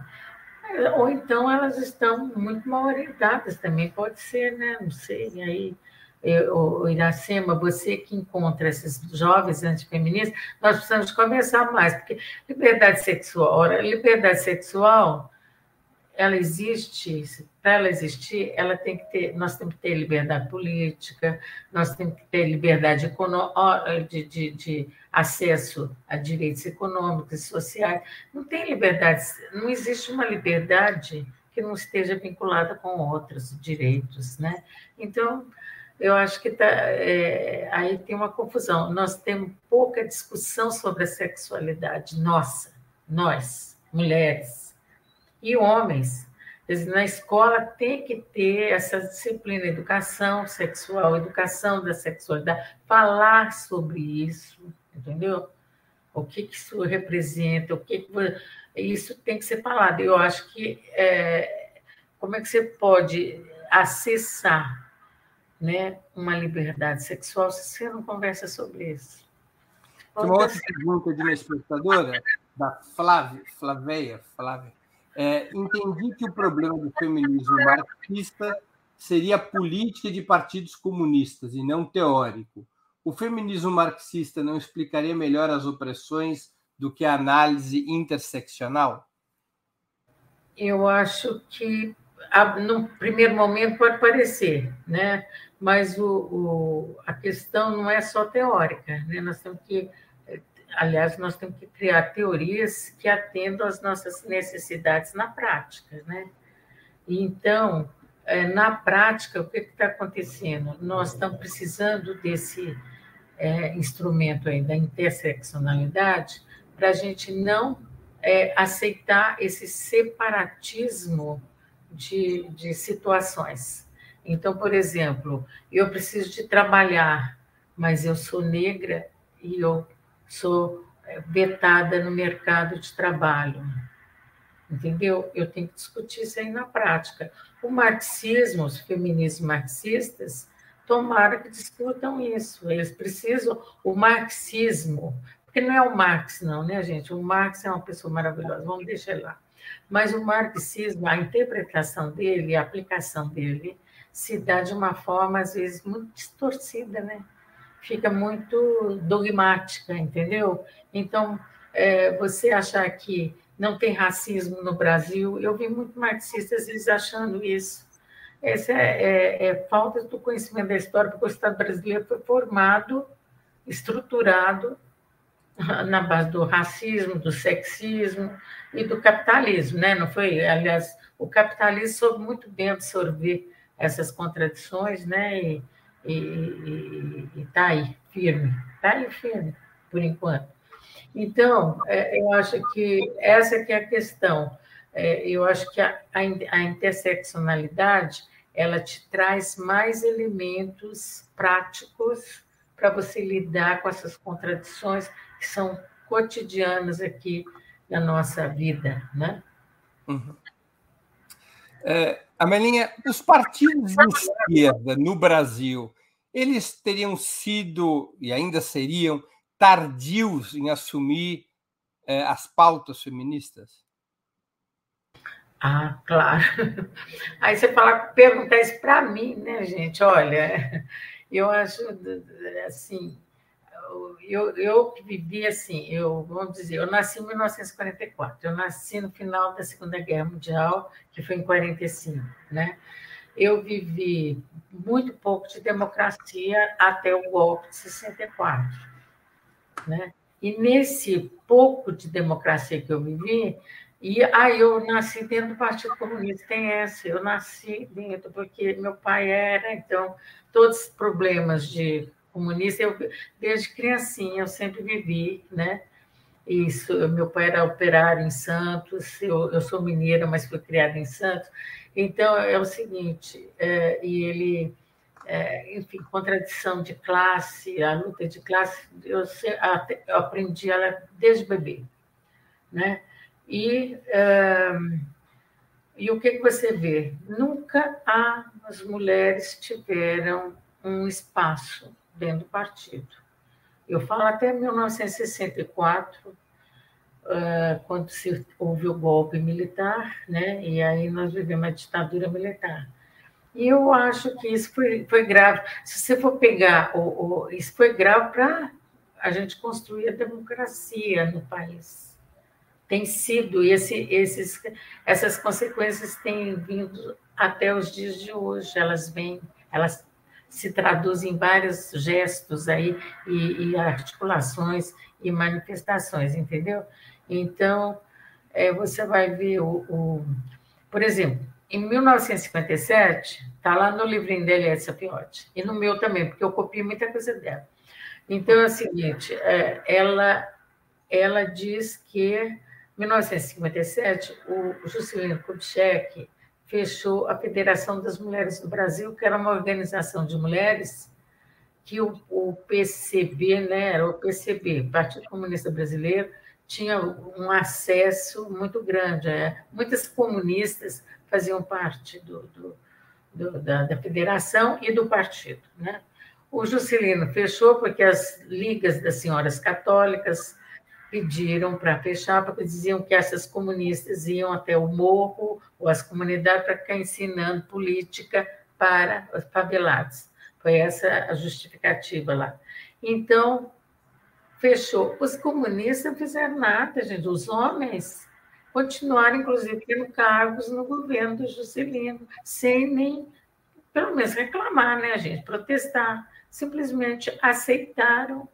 Speaker 2: ou então elas estão muito mal orientadas também, pode ser, né? Não sei. E aí, eu, Iracema, você que encontra esses jovens antifeministas, nós precisamos conversar mais, porque liberdade sexual, ora, liberdade sexual ela existe, para ela existir, ela tem que ter, nós temos que ter liberdade política, nós temos que ter liberdade de, de, de acesso a direitos econômicos e sociais. Não tem liberdade, não existe uma liberdade que não esteja vinculada com outros direitos, né? Então, eu acho que tá, é, aí tem uma confusão. Nós temos pouca discussão sobre a sexualidade nossa, nós, mulheres e homens. Na escola tem que ter essa disciplina, educação sexual, educação da sexualidade, falar sobre isso, entendeu? O que, que isso representa, o que, que isso tem que ser falado. Eu acho que é, como é que você pode acessar né, uma liberdade sexual se você não conversa sobre isso?
Speaker 1: Uma outra pergunta de uma espectadora, da Flávia, Flaveia, Flávia. É, entendi que o problema do feminismo marxista seria política de partidos comunistas e não teórico. O feminismo marxista não explicaria melhor as opressões do que a análise interseccional?
Speaker 2: Eu acho que, no primeiro momento, pode parecer, né? mas o, o, a questão não é só teórica. Né? Nós temos que aliás, nós temos que criar teorias que atendam às nossas necessidades na prática, né? Então, é, na prática, o que está acontecendo? Nós estamos precisando desse é, instrumento aí da interseccionalidade para a gente não é, aceitar esse separatismo de, de situações. Então, por exemplo, eu preciso de trabalhar, mas eu sou negra e eu sou eh, vetada no mercado de trabalho. Entendeu? Eu tenho que discutir isso aí na prática. O marxismo, os feminismos marxistas, tomara que discutam isso. Eles precisam, o marxismo, porque não é o Marx, não, né, gente? O Marx é uma pessoa maravilhosa, vamos deixar lá. Mas o marxismo, a interpretação dele, a aplicação dele, se dá de uma forma, às vezes, muito distorcida, né? Fica muito dogmática, entendeu? Então, é, você achar que não tem racismo no Brasil, eu vi muito marxistas eles achando isso. Essa é, é, é, falta do conhecimento da história, porque o Estado brasileiro foi formado, estruturado na base do racismo, do sexismo e do capitalismo, né? Não foi? Aliás, o capitalismo soube muito bem absorver essas contradições, né? E, e está aí, firme, está aí firme, por enquanto. Então, é, eu acho que essa que é a questão. É, eu acho que a, a interseccionalidade ela te traz mais elementos práticos para você lidar com essas contradições que são cotidianas aqui na nossa vida, né?
Speaker 1: Uhum. É, Amelinha, os partidos de esquerda no Brasil, eles teriam sido e ainda seriam tardios em assumir é, as pautas feministas?
Speaker 2: Ah, claro. Aí você fala, perguntar isso para mim, né, gente? Olha, eu acho assim, eu, eu vivi assim, eu vamos dizer, eu nasci em 1944, eu nasci no final da Segunda Guerra Mundial, que foi em 45, né? Eu vivi muito pouco de democracia até o golpe de 64, né? E nesse pouco de democracia que eu vivi, e aí eu nasci dentro do Partido Comunista, tem essa, eu nasci dentro, porque meu pai era, então, todos os problemas de comunista, eu, desde criancinha eu sempre vivi, né? Isso, meu pai era operário em Santos, eu, eu sou mineira, mas fui criada em Santos. Então, é o seguinte, é, e ele, é, enfim, contradição de classe, a luta de classe, eu, eu aprendi ela desde bebê, né? E, e o que você vê? Nunca as mulheres tiveram um espaço dentro do partido. Eu falo até 1964, quando houve o golpe militar, né? e aí nós vivemos a ditadura militar. E eu acho que isso foi, foi grave. Se você for pegar, o, o isso foi grave para a gente construir a democracia no país tem sido, esse, esses, essas consequências têm vindo até os dias de hoje, elas vêm, elas se traduzem em vários gestos aí e, e articulações e manifestações, entendeu? Então, é, você vai ver o, o, Por exemplo, em 1957, está lá no livrinho dele, essa Fiotti, e no meu também, porque eu copiei muita coisa dela. Então, é o seguinte, é, ela, ela diz que 1957, o Juscelino Kubitschek fechou a Federação das Mulheres do Brasil, que era uma organização de mulheres que o, o PCB, né, era o PCB, Partido Comunista Brasileiro, tinha um acesso muito grande. É. Muitas comunistas faziam parte do, do, do, da, da, federação e do partido. Né? O Juscelino fechou porque as ligas das senhoras católicas pediram para fechar, porque diziam que essas comunistas iam até o morro ou as comunidades para ficar ensinando política para os favelados. Foi essa a justificativa lá. Então, fechou. Os comunistas não fizeram nada, gente. Os homens continuaram, inclusive, tendo cargos no governo do Juscelino, sem nem, pelo menos, reclamar, né, gente? Protestar. Simplesmente aceitaram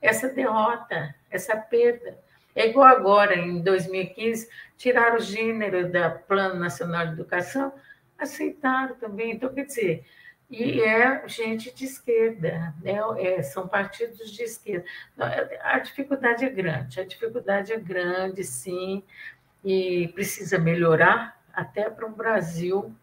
Speaker 2: essa derrota, essa perda. É igual agora, em 2015, tiraram o gênero da Plano Nacional de Educação, aceitaram também. Então, quer dizer, e é gente de esquerda, né? É, são partidos de esquerda. A dificuldade é grande, a dificuldade é grande, sim, e precisa melhorar até para o Brasil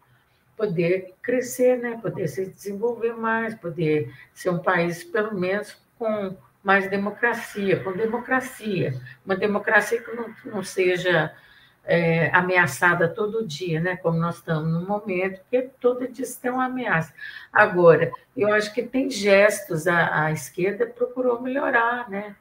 Speaker 2: poder crescer, né? poder se desenvolver mais, poder ser um país, pelo menos, com mais democracia, com democracia, uma democracia que não, não seja é, ameaçada todo dia, né? como nós estamos no momento, que todo dia tem uma ameaça. Agora, eu acho que tem gestos, a, a esquerda procurou melhorar, né?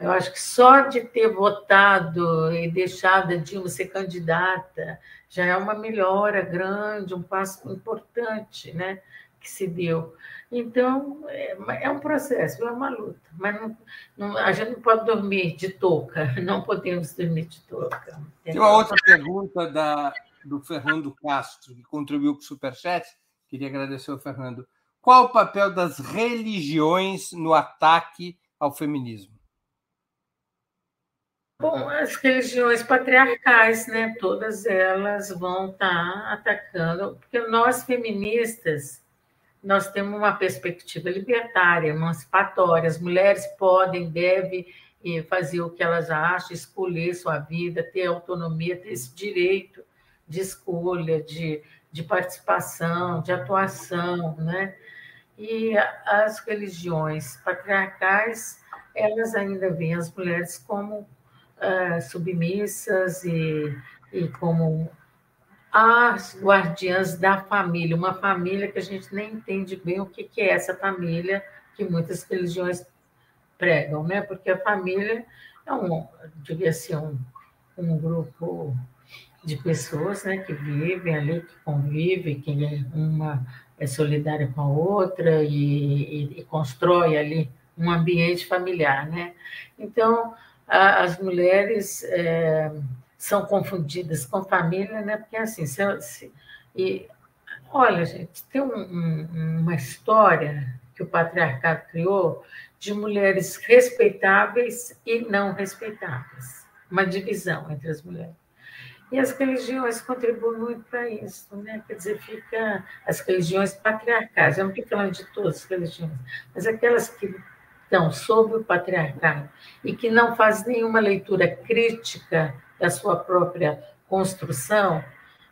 Speaker 2: Eu acho que só de ter votado e deixado a Dilma ser candidata já é uma melhora grande, um passo importante né, que se deu. Então, é, é, um processo, é uma luta. Mas não, não, a gente não pode dormir de touca, (laughs) não podemos dormir de touca.
Speaker 1: Tem uma outra pergunta da, do Fernando Castro, que contribuiu com o Superchat. Queria agradecer ao Fernando. Qual o papel das religiões no ataque ao feminismo?
Speaker 2: Bom, as religiões patriarcais, né? Todas elas vão estar atacando, porque nós feministas nós temos uma perspectiva libertária, emancipatória. As mulheres podem, devem eh, fazer o que elas acham, escolher sua vida, ter autonomia, ter esse direito de escolha, de, de participação, de atuação, né? E as religiões patriarcais, elas ainda veem as mulheres como uh, submissas e, e como as guardiãs da família, uma família que a gente nem entende bem o que é essa família que muitas religiões pregam, né? Porque a família é um, devia ser um, um grupo de pessoas né, que vivem ali, que convivem, que uma é solidária com a outra e, e, e constrói ali um ambiente familiar. Né? Então, a, as mulheres é, são confundidas com família, né? porque assim, se, se, e, olha, gente, tem um, um, uma história que o patriarcado criou de mulheres respeitáveis e não respeitáveis, uma divisão entre as mulheres. E as religiões contribuem muito para isso, né? Quer dizer, fica as religiões patriarcais, eu não estou falando de todas as religiões, mas aquelas que estão sob o patriarcado e que não fazem nenhuma leitura crítica da sua própria construção,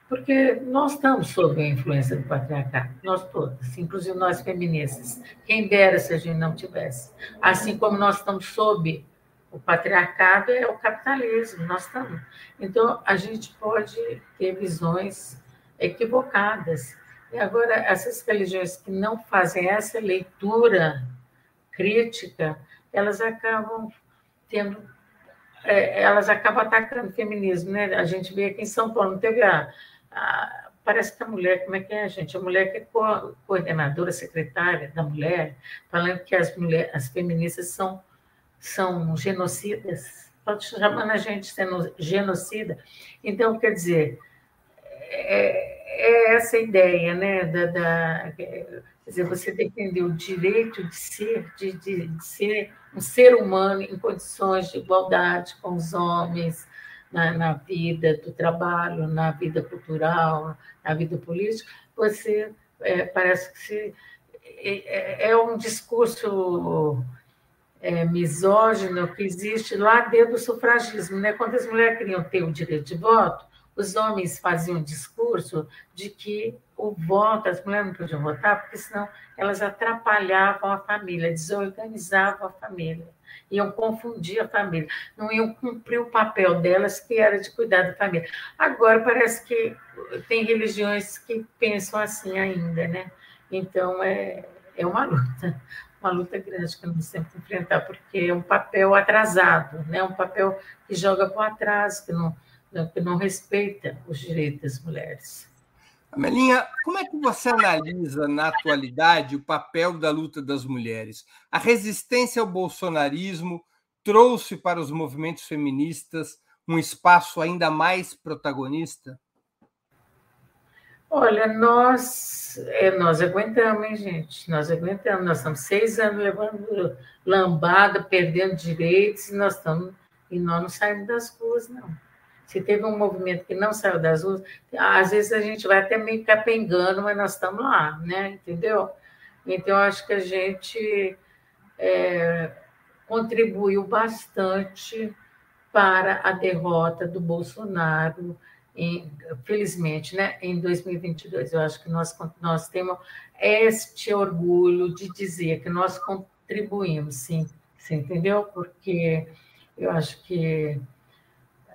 Speaker 2: porque nós estamos sob a influência do patriarcado, nós todas, inclusive nós feministas. Quem dera se a gente não tivesse. Assim como nós estamos sob o patriarcado, é o capitalismo, nós estamos. Então, a gente pode ter visões equivocadas. E agora, essas religiões que não fazem essa leitura crítica, elas acabam tendo é, elas acabam atacando o feminismo, né? A gente vê aqui em São Paulo, teve a, a, parece que a mulher, como é que é, gente? A mulher que é co coordenadora, secretária da mulher, falando que as mulheres, as feministas são, são genocidas, chamando a gente de genocida. Então, quer dizer, é, é essa ideia, né? Da, da, quer dizer, você defender o direito de ser, de, de, de ser um ser humano em condições de igualdade com os homens, na, na, vida do trabalho, na vida cultural, na vida política, você é, parece que se, é, é, um discurso é, misógino que existe lá dentro do sufragismo. Né? Quando as mulheres queriam ter o direito de voto, os homens faziam um discurso de que o voto, as mulheres não podiam votar, porque senão elas atrapalhavam a família, desorganizavam a família iam confundir a família, não iam cumprir o papel delas, que era de cuidar da família. Agora parece que tem religiões que pensam assim ainda, né? Então é, é uma luta, uma luta grande que nós temos que enfrentar, porque é um papel atrasado, né? um papel que joga para o atraso, que não, que não respeita os direitos das mulheres.
Speaker 1: Amelinha, como é que você analisa na atualidade o papel da luta das mulheres? A resistência ao bolsonarismo trouxe para os movimentos feministas um espaço ainda mais protagonista?
Speaker 2: Olha, nós, é, nós aguentamos, hein, gente? Nós aguentamos. Nós estamos seis anos levando lambada, perdendo direitos, e nós estamos e nós não saímos das ruas, não. Se teve um movimento que não saiu das ruas, às vezes a gente vai até meio capengando, mas nós estamos lá, né? Entendeu? Então, acho que a gente é, contribuiu bastante para a derrota do Bolsonaro, em, felizmente, né, em 2022. Eu acho que nós, nós temos este orgulho de dizer que nós contribuímos, sim, você entendeu? Porque eu acho que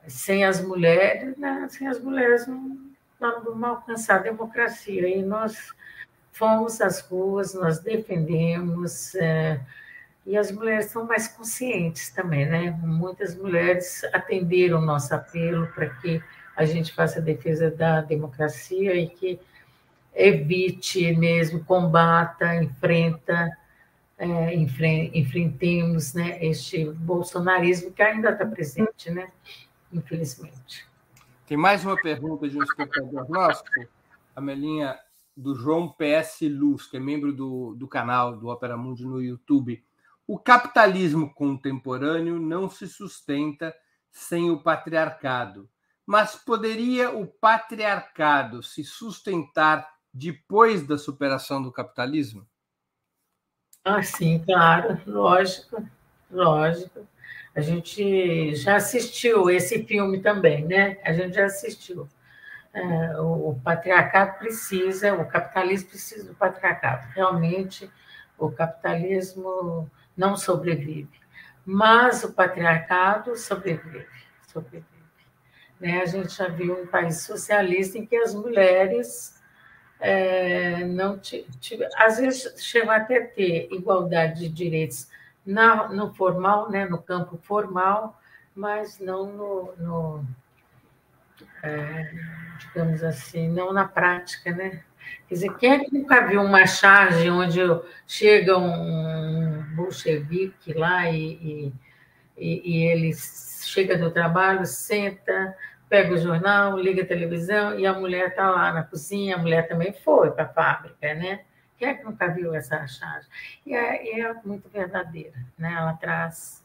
Speaker 2: sem as mulheres, né? sem as mulheres não, não vamos alcançar a democracia. E nós fomos às ruas, nós defendemos, é, e as mulheres são mais conscientes também, né? Muitas mulheres atenderam o nosso apelo para que a gente faça a defesa da democracia e que evite mesmo, combata, enfrenta, é, enfrentemos né, este bolsonarismo que ainda está presente, né? Infelizmente.
Speaker 1: Tem mais uma pergunta de um espectador nosso, a Melinha, do João PS Luz, que é membro do, do canal do Opera Mundi no YouTube. O capitalismo contemporâneo não se sustenta sem o patriarcado. Mas poderia o patriarcado se sustentar depois da superação do capitalismo?
Speaker 2: Ah, sim, claro, lógico, lógico. A gente já assistiu esse filme também, né? A gente já assistiu. É, o, patriarcado precisa, o capitalismo precisa do patriarcado. Realmente, o capitalismo não sobrevive, mas o patriarcado sobrevive, sobrevive. Né? A gente já viu um país socialista em que as mulheres é, não tiveram, às vezes chegam até ter igualdade de direitos na, no formal, né, no campo formal, mas não no, no, é, digamos assim, não na prática, né? Quer dizer, quem é que nunca viu uma charge onde chega um bolchevique lá e, e, e ele chega do trabalho, senta, pega o jornal, liga a televisão e a mulher está lá na cozinha, a mulher também foi para a fábrica, né? Quem é que nunca viu essa charge? E é, é muito verdadeira, né? Ela traz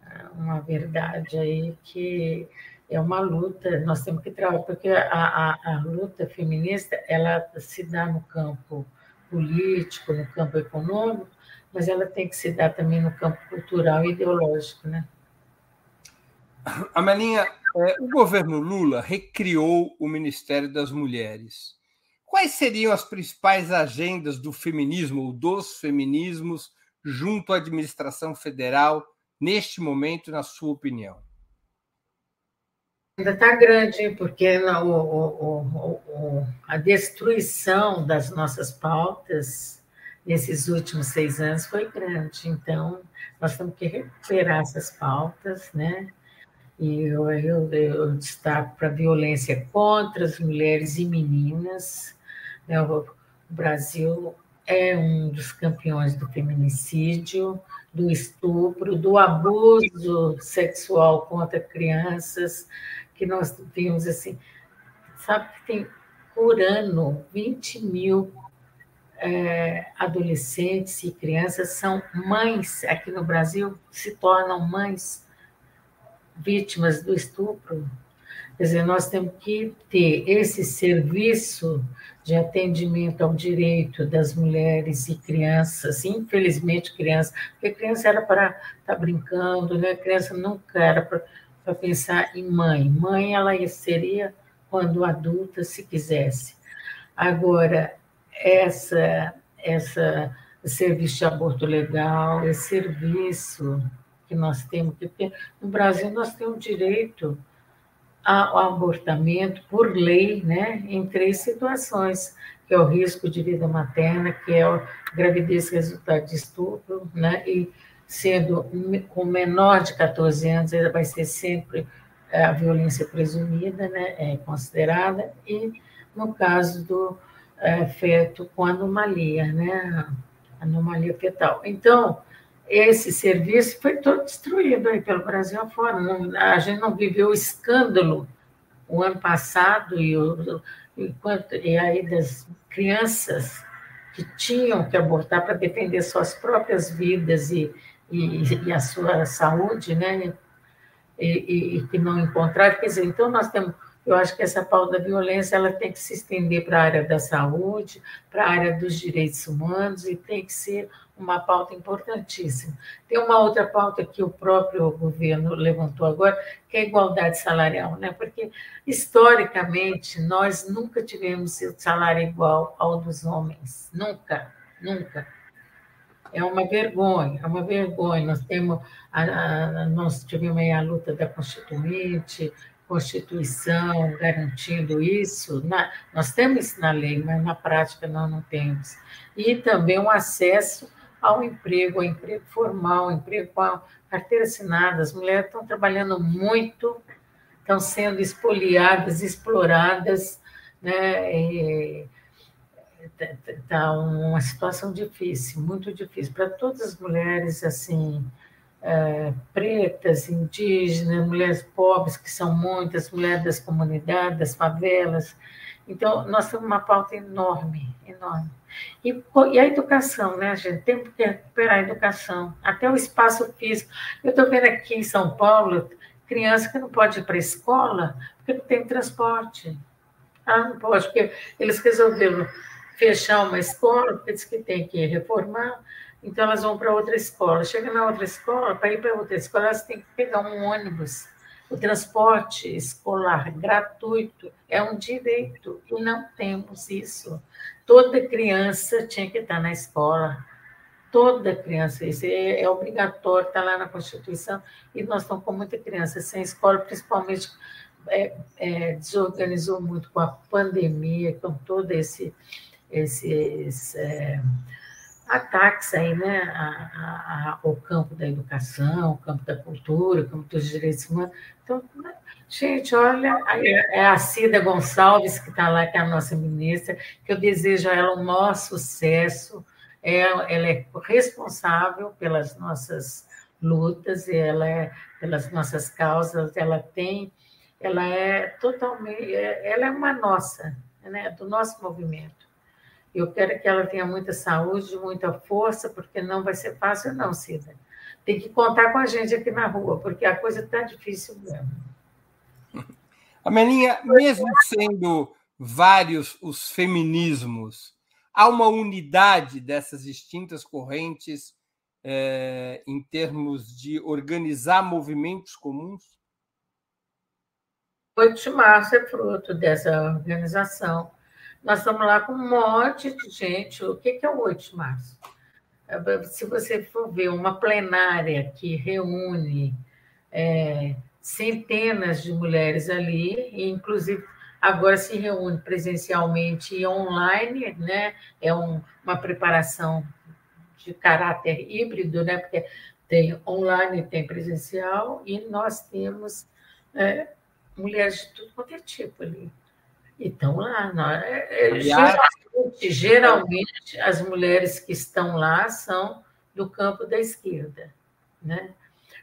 Speaker 2: ah, uma verdade aí que é uma luta, nós temos que trabalhar, porque a, a, a, luta feminista ela se dá no campo político, no campo econômico, mas ela tem que se dar também no campo cultural e ideológico. Né?
Speaker 1: Amelinha, é, o governo Lula recriou o Ministério das Mulheres. Quais seriam as principais agendas do feminismo ou dos feminismos junto à administração federal neste momento, na sua opinião?
Speaker 2: Ainda está grande, porque o, o, o, a destruição das nossas pautas nesses últimos seis anos foi grande. Então, nós temos que recuperar essas pautas, né? E eu, eu, eu destaco para a violência contra as mulheres e meninas. Né? O Brasil é um dos campeões do feminicídio, do estupro, do abuso sexual contra crianças que nós vimos assim, sabe que tem por ano 20 mil é, adolescentes e crianças são mães aqui no Brasil, se tornam mães vítimas do estupro. Quer dizer, nós temos que ter esse serviço de atendimento ao direito das mulheres e crianças, infelizmente crianças, porque criança era para estar tá brincando, né? criança nunca era para pensar em mãe. Mãe, ela seria quando adulta, se quisesse. Agora, essa, essa serviço de aborto legal, esse serviço que nós temos que ter. No Brasil, nós temos direito ao abortamento por lei, né, em três situações, que é o risco de vida materna, que é a gravidez resultado de estupro, né, e sendo com menor de 14 anos, vai ser sempre é, a violência presumida, né, é considerada, e no caso do é, feto com anomalia, né, anomalia fetal. Então, esse serviço foi todo destruído aí pelo Brasil afora. Não, a gente não viveu o escândalo o ano passado e, o, e, e aí das crianças que tinham que abortar para defender suas próprias vidas e, e, e a sua saúde, né? E, e, e, que não encontraram. Quer dizer, então nós temos, eu acho que essa pauta da violência ela tem que se estender para a área da saúde, para a área dos direitos humanos e tem que ser uma pauta importantíssima. Tem uma outra pauta que o próprio governo levantou agora, que é a igualdade salarial, né? Porque historicamente nós nunca tivemos salário igual ao dos homens, nunca, nunca é uma vergonha, é uma vergonha. Nós temos, a, a, nós tivemos a luta da Constituinte, Constituição garantindo isso. Na, nós temos isso na lei, mas na prática nós não temos. E também o acesso ao emprego, ao emprego formal, ao emprego com a carteira assinada. As mulheres estão trabalhando muito, estão sendo espoliadas, exploradas, né? E, está uma situação difícil, muito difícil para todas as mulheres assim é, pretas, indígenas, mulheres pobres que são muitas, mulheres das comunidades, das favelas. Então nós temos uma pauta enorme, enorme. E, e a educação, né, gente? Temos que recuperar a educação, até o espaço físico. Eu estou vendo aqui em São Paulo criança que não pode ir para a escola porque não tem transporte. Ah, não pode, porque eles resolveram fechar uma escola, porque diz que tem que reformar, então elas vão para outra escola. Chega na outra escola, para ir para outra escola, elas têm que pegar um ônibus. O transporte escolar gratuito é um direito e não temos isso. Toda criança tinha que estar na escola. Toda criança, isso é, é obrigatório, está lá na Constituição, e nós estamos com muita criança sem escola, principalmente é, é, desorganizou muito com a pandemia, com todo esse esses é, ataques aí, né, a, a, ao campo da educação, o campo da cultura, o campo dos direitos humanos. Então, gente, olha, é a Cida Gonçalves, que está lá, que é a nossa ministra, que eu desejo a ela o maior sucesso. Ela, ela é responsável pelas nossas lutas, ela é pelas nossas causas, ela tem, ela é totalmente, ela é uma nossa, né, do nosso movimento. Eu quero que ela tenha muita saúde, muita força, porque não vai ser fácil, não, Cida. Tem que contar com a gente aqui na rua, porque a coisa está difícil mesmo. (laughs)
Speaker 1: Amelinha, mesmo sendo vários os feminismos, há uma unidade dessas distintas correntes é, em termos de organizar movimentos comuns?
Speaker 2: 8 de março é fruto dessa organização. Nós estamos lá com um monte de gente. O que é o 8 de março? É, se você for ver uma plenária que reúne é, centenas de mulheres ali, e inclusive agora se reúne presencialmente e online, né? é um, uma preparação de caráter híbrido, né? porque tem online tem presencial, e nós temos é, mulheres de tudo quanto é tipo ali. Então, lá, não, é, é geralmente, geralmente, as mulheres que estão lá são do campo da esquerda, né?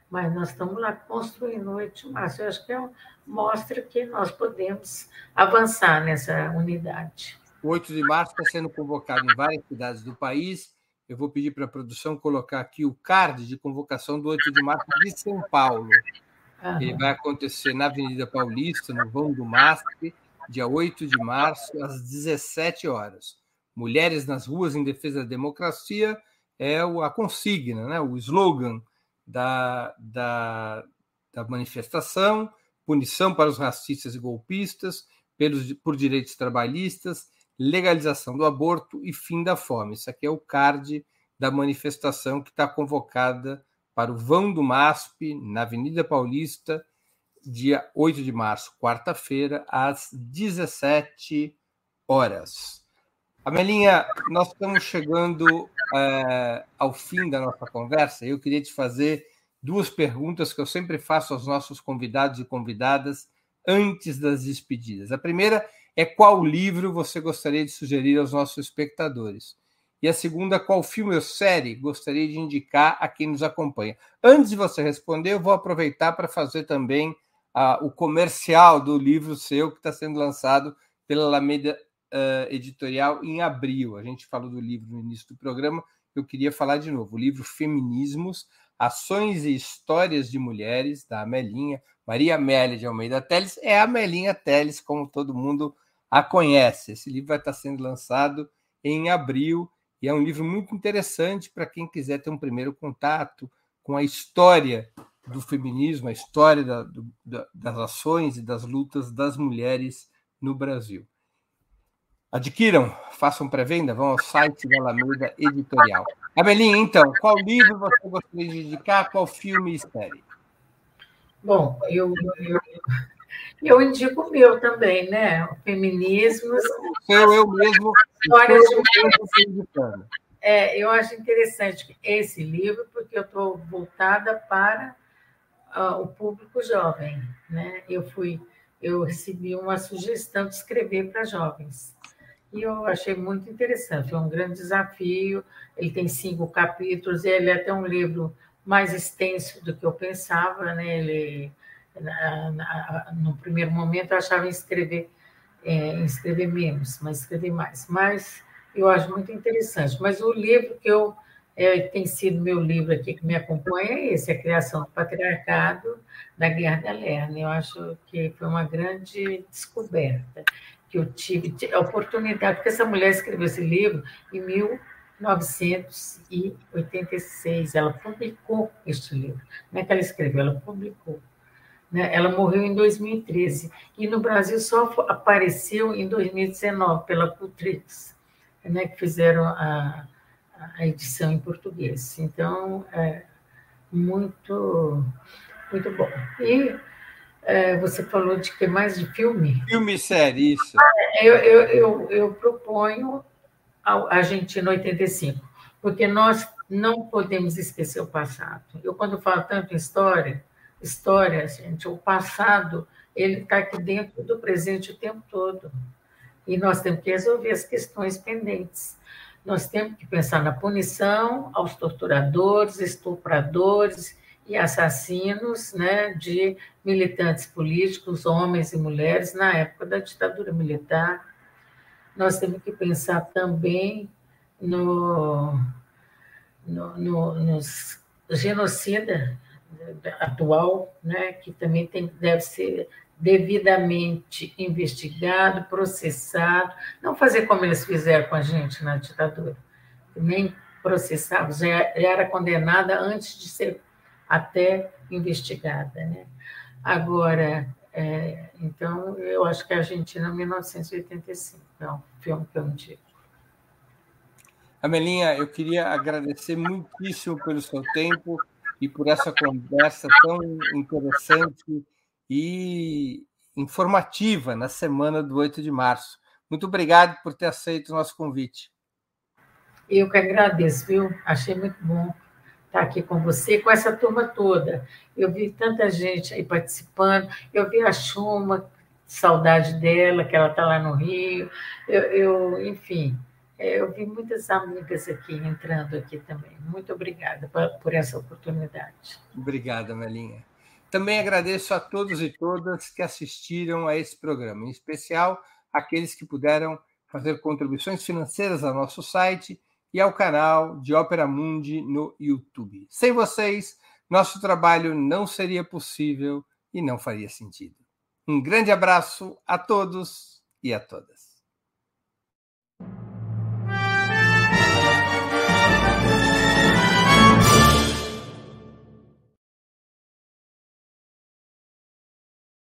Speaker 2: Mas nós estamos lá construindo o 8 de março. Eu acho que é, mostra que nós podemos avançar nessa unidade.
Speaker 1: O 8 de março está sendo convocado em várias cidades do país. Eu vou pedir para a produção colocar aqui o card de convocação do 8 de março de São Paulo. Uhum. Ele vai acontecer na Avenida Paulista, no vão do MASP, dia 8 de março, às 17 horas. Mulheres nas ruas em defesa da democracia é a consigna, né? o slogan da, da, da manifestação, punição para os racistas e golpistas, pelos, por direitos trabalhistas, legalização do aborto e fim da fome. Isso aqui é o card da manifestação que está convocada para o vão do MASP, na Avenida Paulista, dia 8 de março, quarta-feira, às 17 horas. Amelinha, nós estamos chegando é, ao fim da nossa conversa. Eu queria te fazer duas perguntas que eu sempre faço aos nossos convidados e convidadas antes das despedidas. A primeira é qual livro você gostaria de sugerir aos nossos espectadores? E a segunda, qual filme ou série gostaria de indicar a quem nos acompanha? Antes de você responder, eu vou aproveitar para fazer também o comercial do livro seu que está sendo lançado pela Alameda uh, Editorial em abril. A gente falou do livro no início do programa, eu queria falar de novo. O livro Feminismos, Ações e Histórias de Mulheres, da Amelinha, Maria Amélia de Almeida Teles, é a Amelinha Teles, como todo mundo a conhece. Esse livro vai estar sendo lançado em abril e é um livro muito interessante para quem quiser ter um primeiro contato com a história do feminismo, a história da, do, da, das ações e das lutas das mulheres no Brasil. Adquiram, façam pré-venda, vão ao site da Alameda Editorial. Amelinha, então, qual livro você gostaria de indicar, qual filme e série?
Speaker 2: Bom, eu, eu, eu indico o meu também, né? O feminismo.
Speaker 1: Eu, eu mesmo. Histórias de
Speaker 2: é, eu acho interessante esse livro, porque eu estou voltada para uh, o público jovem, né? Eu fui, eu recebi uma sugestão de escrever para jovens e eu achei muito interessante. Foi um grande desafio. Ele tem cinco capítulos. Ele é até um livro mais extenso do que eu pensava, né? Ele na, na, no primeiro momento eu achava em escrever é, escrever menos, mas escrever mais. Mas eu acho muito interessante. Mas o livro que eu é, tem sido meu livro aqui que me acompanha é esse, A Criação do Patriarcado da Guerra da Lerna. Eu acho que foi uma grande descoberta que eu tive, a oportunidade, porque essa mulher escreveu esse livro em 1986, ela publicou este livro. Não é que ela escreveu, ela publicou. Né? Ela morreu em 2013, e no Brasil só apareceu em 2019, pela Cultrix, né? que fizeram a a edição em português. Então, é muito, muito bom. E é, você falou de que mais de filme?
Speaker 1: Filme e série, isso.
Speaker 2: eu, eu, eu, eu proponho a Argentina 85. porque nós não podemos esquecer o passado. Eu, quando falo tanto em história, história, gente, o passado, ele está aqui dentro do presente o tempo todo. E nós temos que resolver as questões pendentes. Nós temos que pensar na punição aos torturadores, estupradores e assassinos né, de militantes políticos, homens e mulheres, na época da ditadura militar. Nós temos que pensar também no, no, no nos genocida atual, né, que também tem, deve ser devidamente investigado, processado, não fazer como eles fizeram com a gente na ditadura, nem processava, já era condenada antes de ser até investigada. Né? Agora, é, então, eu acho que a Argentina, 1985, é um filme que eu digo.
Speaker 1: Amelinha, eu queria agradecer muitíssimo pelo seu tempo e por essa conversa tão interessante e informativa na semana do 8 de março. Muito obrigado por ter aceito o nosso convite.
Speaker 2: Eu que agradeço, viu? Achei muito bom estar aqui com você, com essa turma toda. Eu vi tanta gente aí participando, eu vi a Chuma, saudade dela, que ela está lá no Rio. Eu, eu enfim, é, eu vi muitas amigas aqui entrando aqui também. Muito obrigada por essa oportunidade.
Speaker 1: Obrigada, Melinha. Também agradeço a todos e todas que assistiram a esse programa, em especial aqueles que puderam fazer contribuições financeiras ao nosso site e ao canal de Ópera Mundi no YouTube. Sem vocês, nosso trabalho não seria possível e não faria sentido. Um grande abraço a todos e a todas.